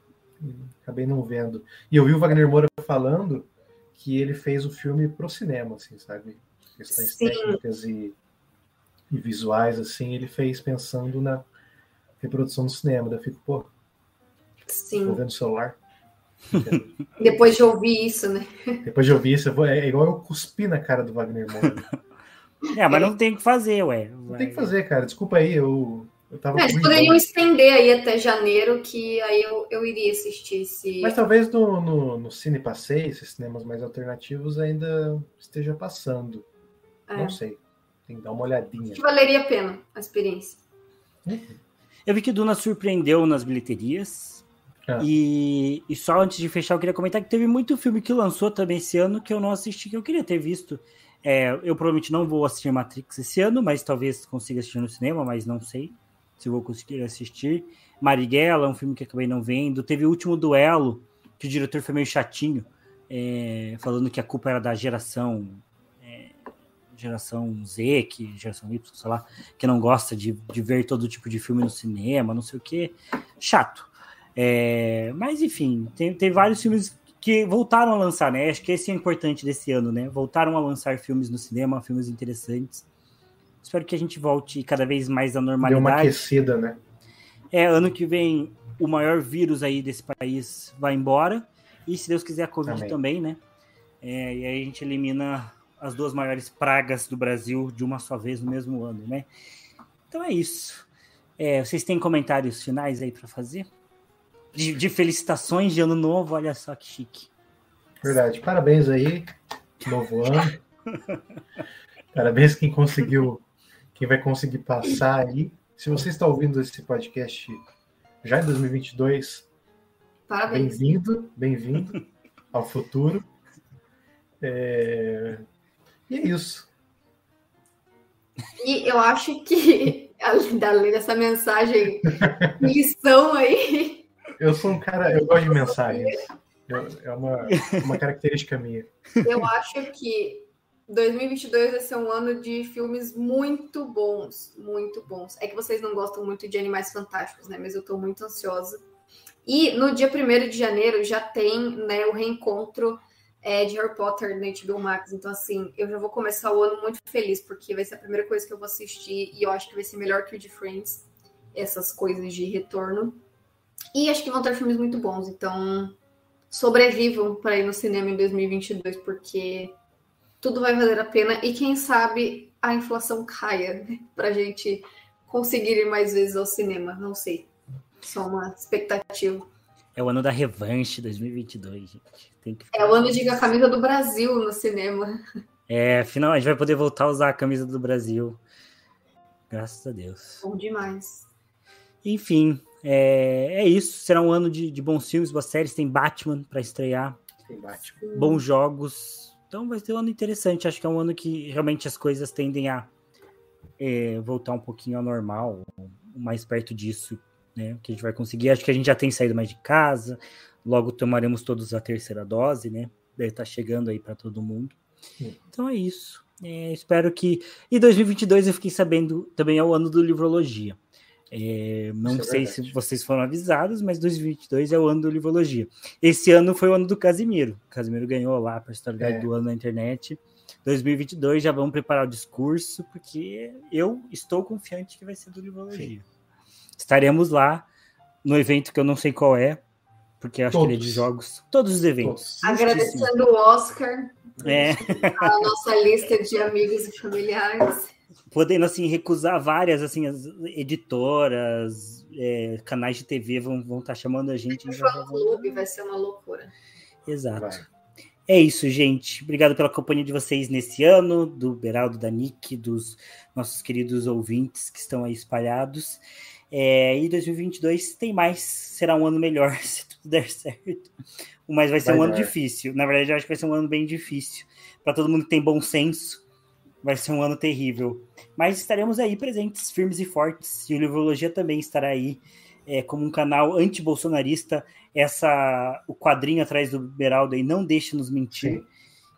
acabei não vendo. E eu vi o Wagner Moura falando que ele fez o filme pro cinema, assim, sabe? Questões Sim. técnicas e e visuais, assim, ele fez pensando na reprodução do cinema. Daí eu fico, pô, Sim. vou ver no celular. Depois de ouvir isso, né? Depois de ouvir isso, vou, é igual eu cuspi na cara do Wagner Moura. É, mas não tem o que fazer, ué. Não tem que fazer, cara. Desculpa aí, eu. eu tava é, eles poderiam estender aí até janeiro, que aí eu, eu iria assistir esse. Mas talvez no, no, no Cine Passeio, esses cinemas mais alternativos, ainda esteja passando. É. Não sei. Tem que dar uma olhadinha. Que valeria a pena a experiência. Eu vi que Duna surpreendeu nas bilheterias. Ah. E, e, só antes de fechar, eu queria comentar que teve muito filme que lançou também esse ano que eu não assisti, que eu queria ter visto. É, eu provavelmente não vou assistir Matrix esse ano, mas talvez consiga assistir no cinema, mas não sei se vou conseguir assistir. Marighella, um filme que acabei não vendo. Teve o último duelo, que o diretor foi meio chatinho, é, falando que a culpa era da geração geração Z, que geração Y, sei lá, que não gosta de, de ver todo tipo de filme no cinema, não sei o que. Chato. É, mas enfim, tem, tem vários filmes que voltaram a lançar, né? Acho que esse é importante desse ano, né? Voltaram a lançar filmes no cinema, filmes interessantes. Espero que a gente volte cada vez mais à normalidade. Deu uma aquecida, né? É, ano que vem o maior vírus aí desse país vai embora. E se Deus quiser, a Covid Amém. também, né? É, e aí a gente elimina as duas maiores pragas do Brasil de uma só vez no mesmo ano, né? Então é isso. É, vocês têm comentários finais aí para fazer? De, de, felicitações de ano novo, olha só que chique. Verdade. Parabéns aí, novo ano. Parabéns quem conseguiu, quem vai conseguir passar aí. Se você está ouvindo esse podcast já em 2022, bem-vindo, bem-vindo ao futuro. É... E é isso. E eu acho que, além dessa mensagem, lição aí. Eu sou um cara, eu gosto de mensagens. é uma, uma característica minha. Eu acho que 2022 vai ser um ano de filmes muito bons, muito bons. É que vocês não gostam muito de Animais Fantásticos, né? Mas eu tô muito ansiosa. E no dia 1 de janeiro já tem né, o reencontro é, de Harry Potter no HBO Max. Então, assim, eu já vou começar o ano muito feliz, porque vai ser a primeira coisa que eu vou assistir e eu acho que vai ser melhor que o de Friends, essas coisas de retorno. E acho que vão ter filmes muito bons, então sobrevivam para ir no cinema em 2022, porque tudo vai valer a pena e quem sabe a inflação caia né, para a gente conseguir ir mais vezes ao cinema. Não sei, só uma expectativa. É o ano da revanche 2022, gente. Tem que é o ano de a camisa do Brasil no cinema. É, afinal, a gente vai poder voltar a usar a camisa do Brasil. Graças a Deus. Bom demais. Enfim, é, é isso. Será um ano de, de bons filmes, boas séries. Tem Batman para estrear. Tem Batman. Bons jogos. Então vai ser um ano interessante. Acho que é um ano que realmente as coisas tendem a é, voltar um pouquinho ao normal, mais perto disso né? Que a gente vai conseguir. Acho que a gente já tem saído mais de casa. Logo tomaremos todos a terceira dose, né? Deve estar tá chegando aí para todo mundo. Sim. Então é isso. É, espero que. E 2022 eu fiquei sabendo também é o ano do Livrologia. É, não Isso é sei é se vocês foram avisados, mas 2022 é o ano do Livrologia. Esse ano foi o ano do Casimiro. O Casimiro ganhou lá a personalidade é. do ano na internet. 2022 já vamos preparar o discurso, porque eu estou confiante que vai ser do Livrologia. Sim. Estaremos lá no evento que eu não sei qual é, porque acho Todos. que ele é de jogos. Todos os eventos. Agradecendo o Oscar. É. A nossa lista de amigos e familiares. Podendo, assim, recusar várias, assim, as editoras, é, canais de TV vão, vão estar tá chamando a gente. O clube vai ser uma loucura. Exato. Vai. É isso, gente. Obrigado pela companhia de vocês nesse ano, do Beraldo, da Nick, dos nossos queridos ouvintes que estão aí espalhados. É, e 2022 tem mais, será um ano melhor se tudo der certo. Mas vai ser vai um dar. ano difícil. Na verdade, eu acho que vai ser um ano bem difícil. Para todo mundo que tem bom senso, vai ser um ano terrível. Mas estaremos aí presentes, firmes e fortes. E o Livrologia também estará aí é, como um canal anti-bolsonarista. Essa, o quadrinho atrás do Beraldo aí não deixa nos mentir. Sim.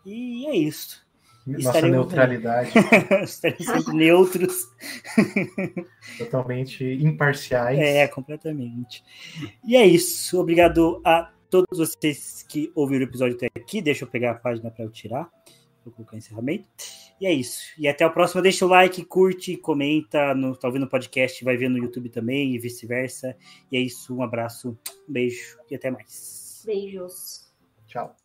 E é isso. Nossa Estaremos neutralidade. Estaremos sempre neutros. Totalmente imparciais. É, completamente. E é isso. Obrigado a todos vocês que ouviram o episódio até aqui. Deixa eu pegar a página para eu tirar. Vou colocar encerramento. E é isso. E até o próximo. Deixa o like, curte, comenta. No, tá ouvindo o podcast, vai ver no YouTube também e vice-versa. E é isso. Um abraço, um beijo e até mais. Beijos. Tchau.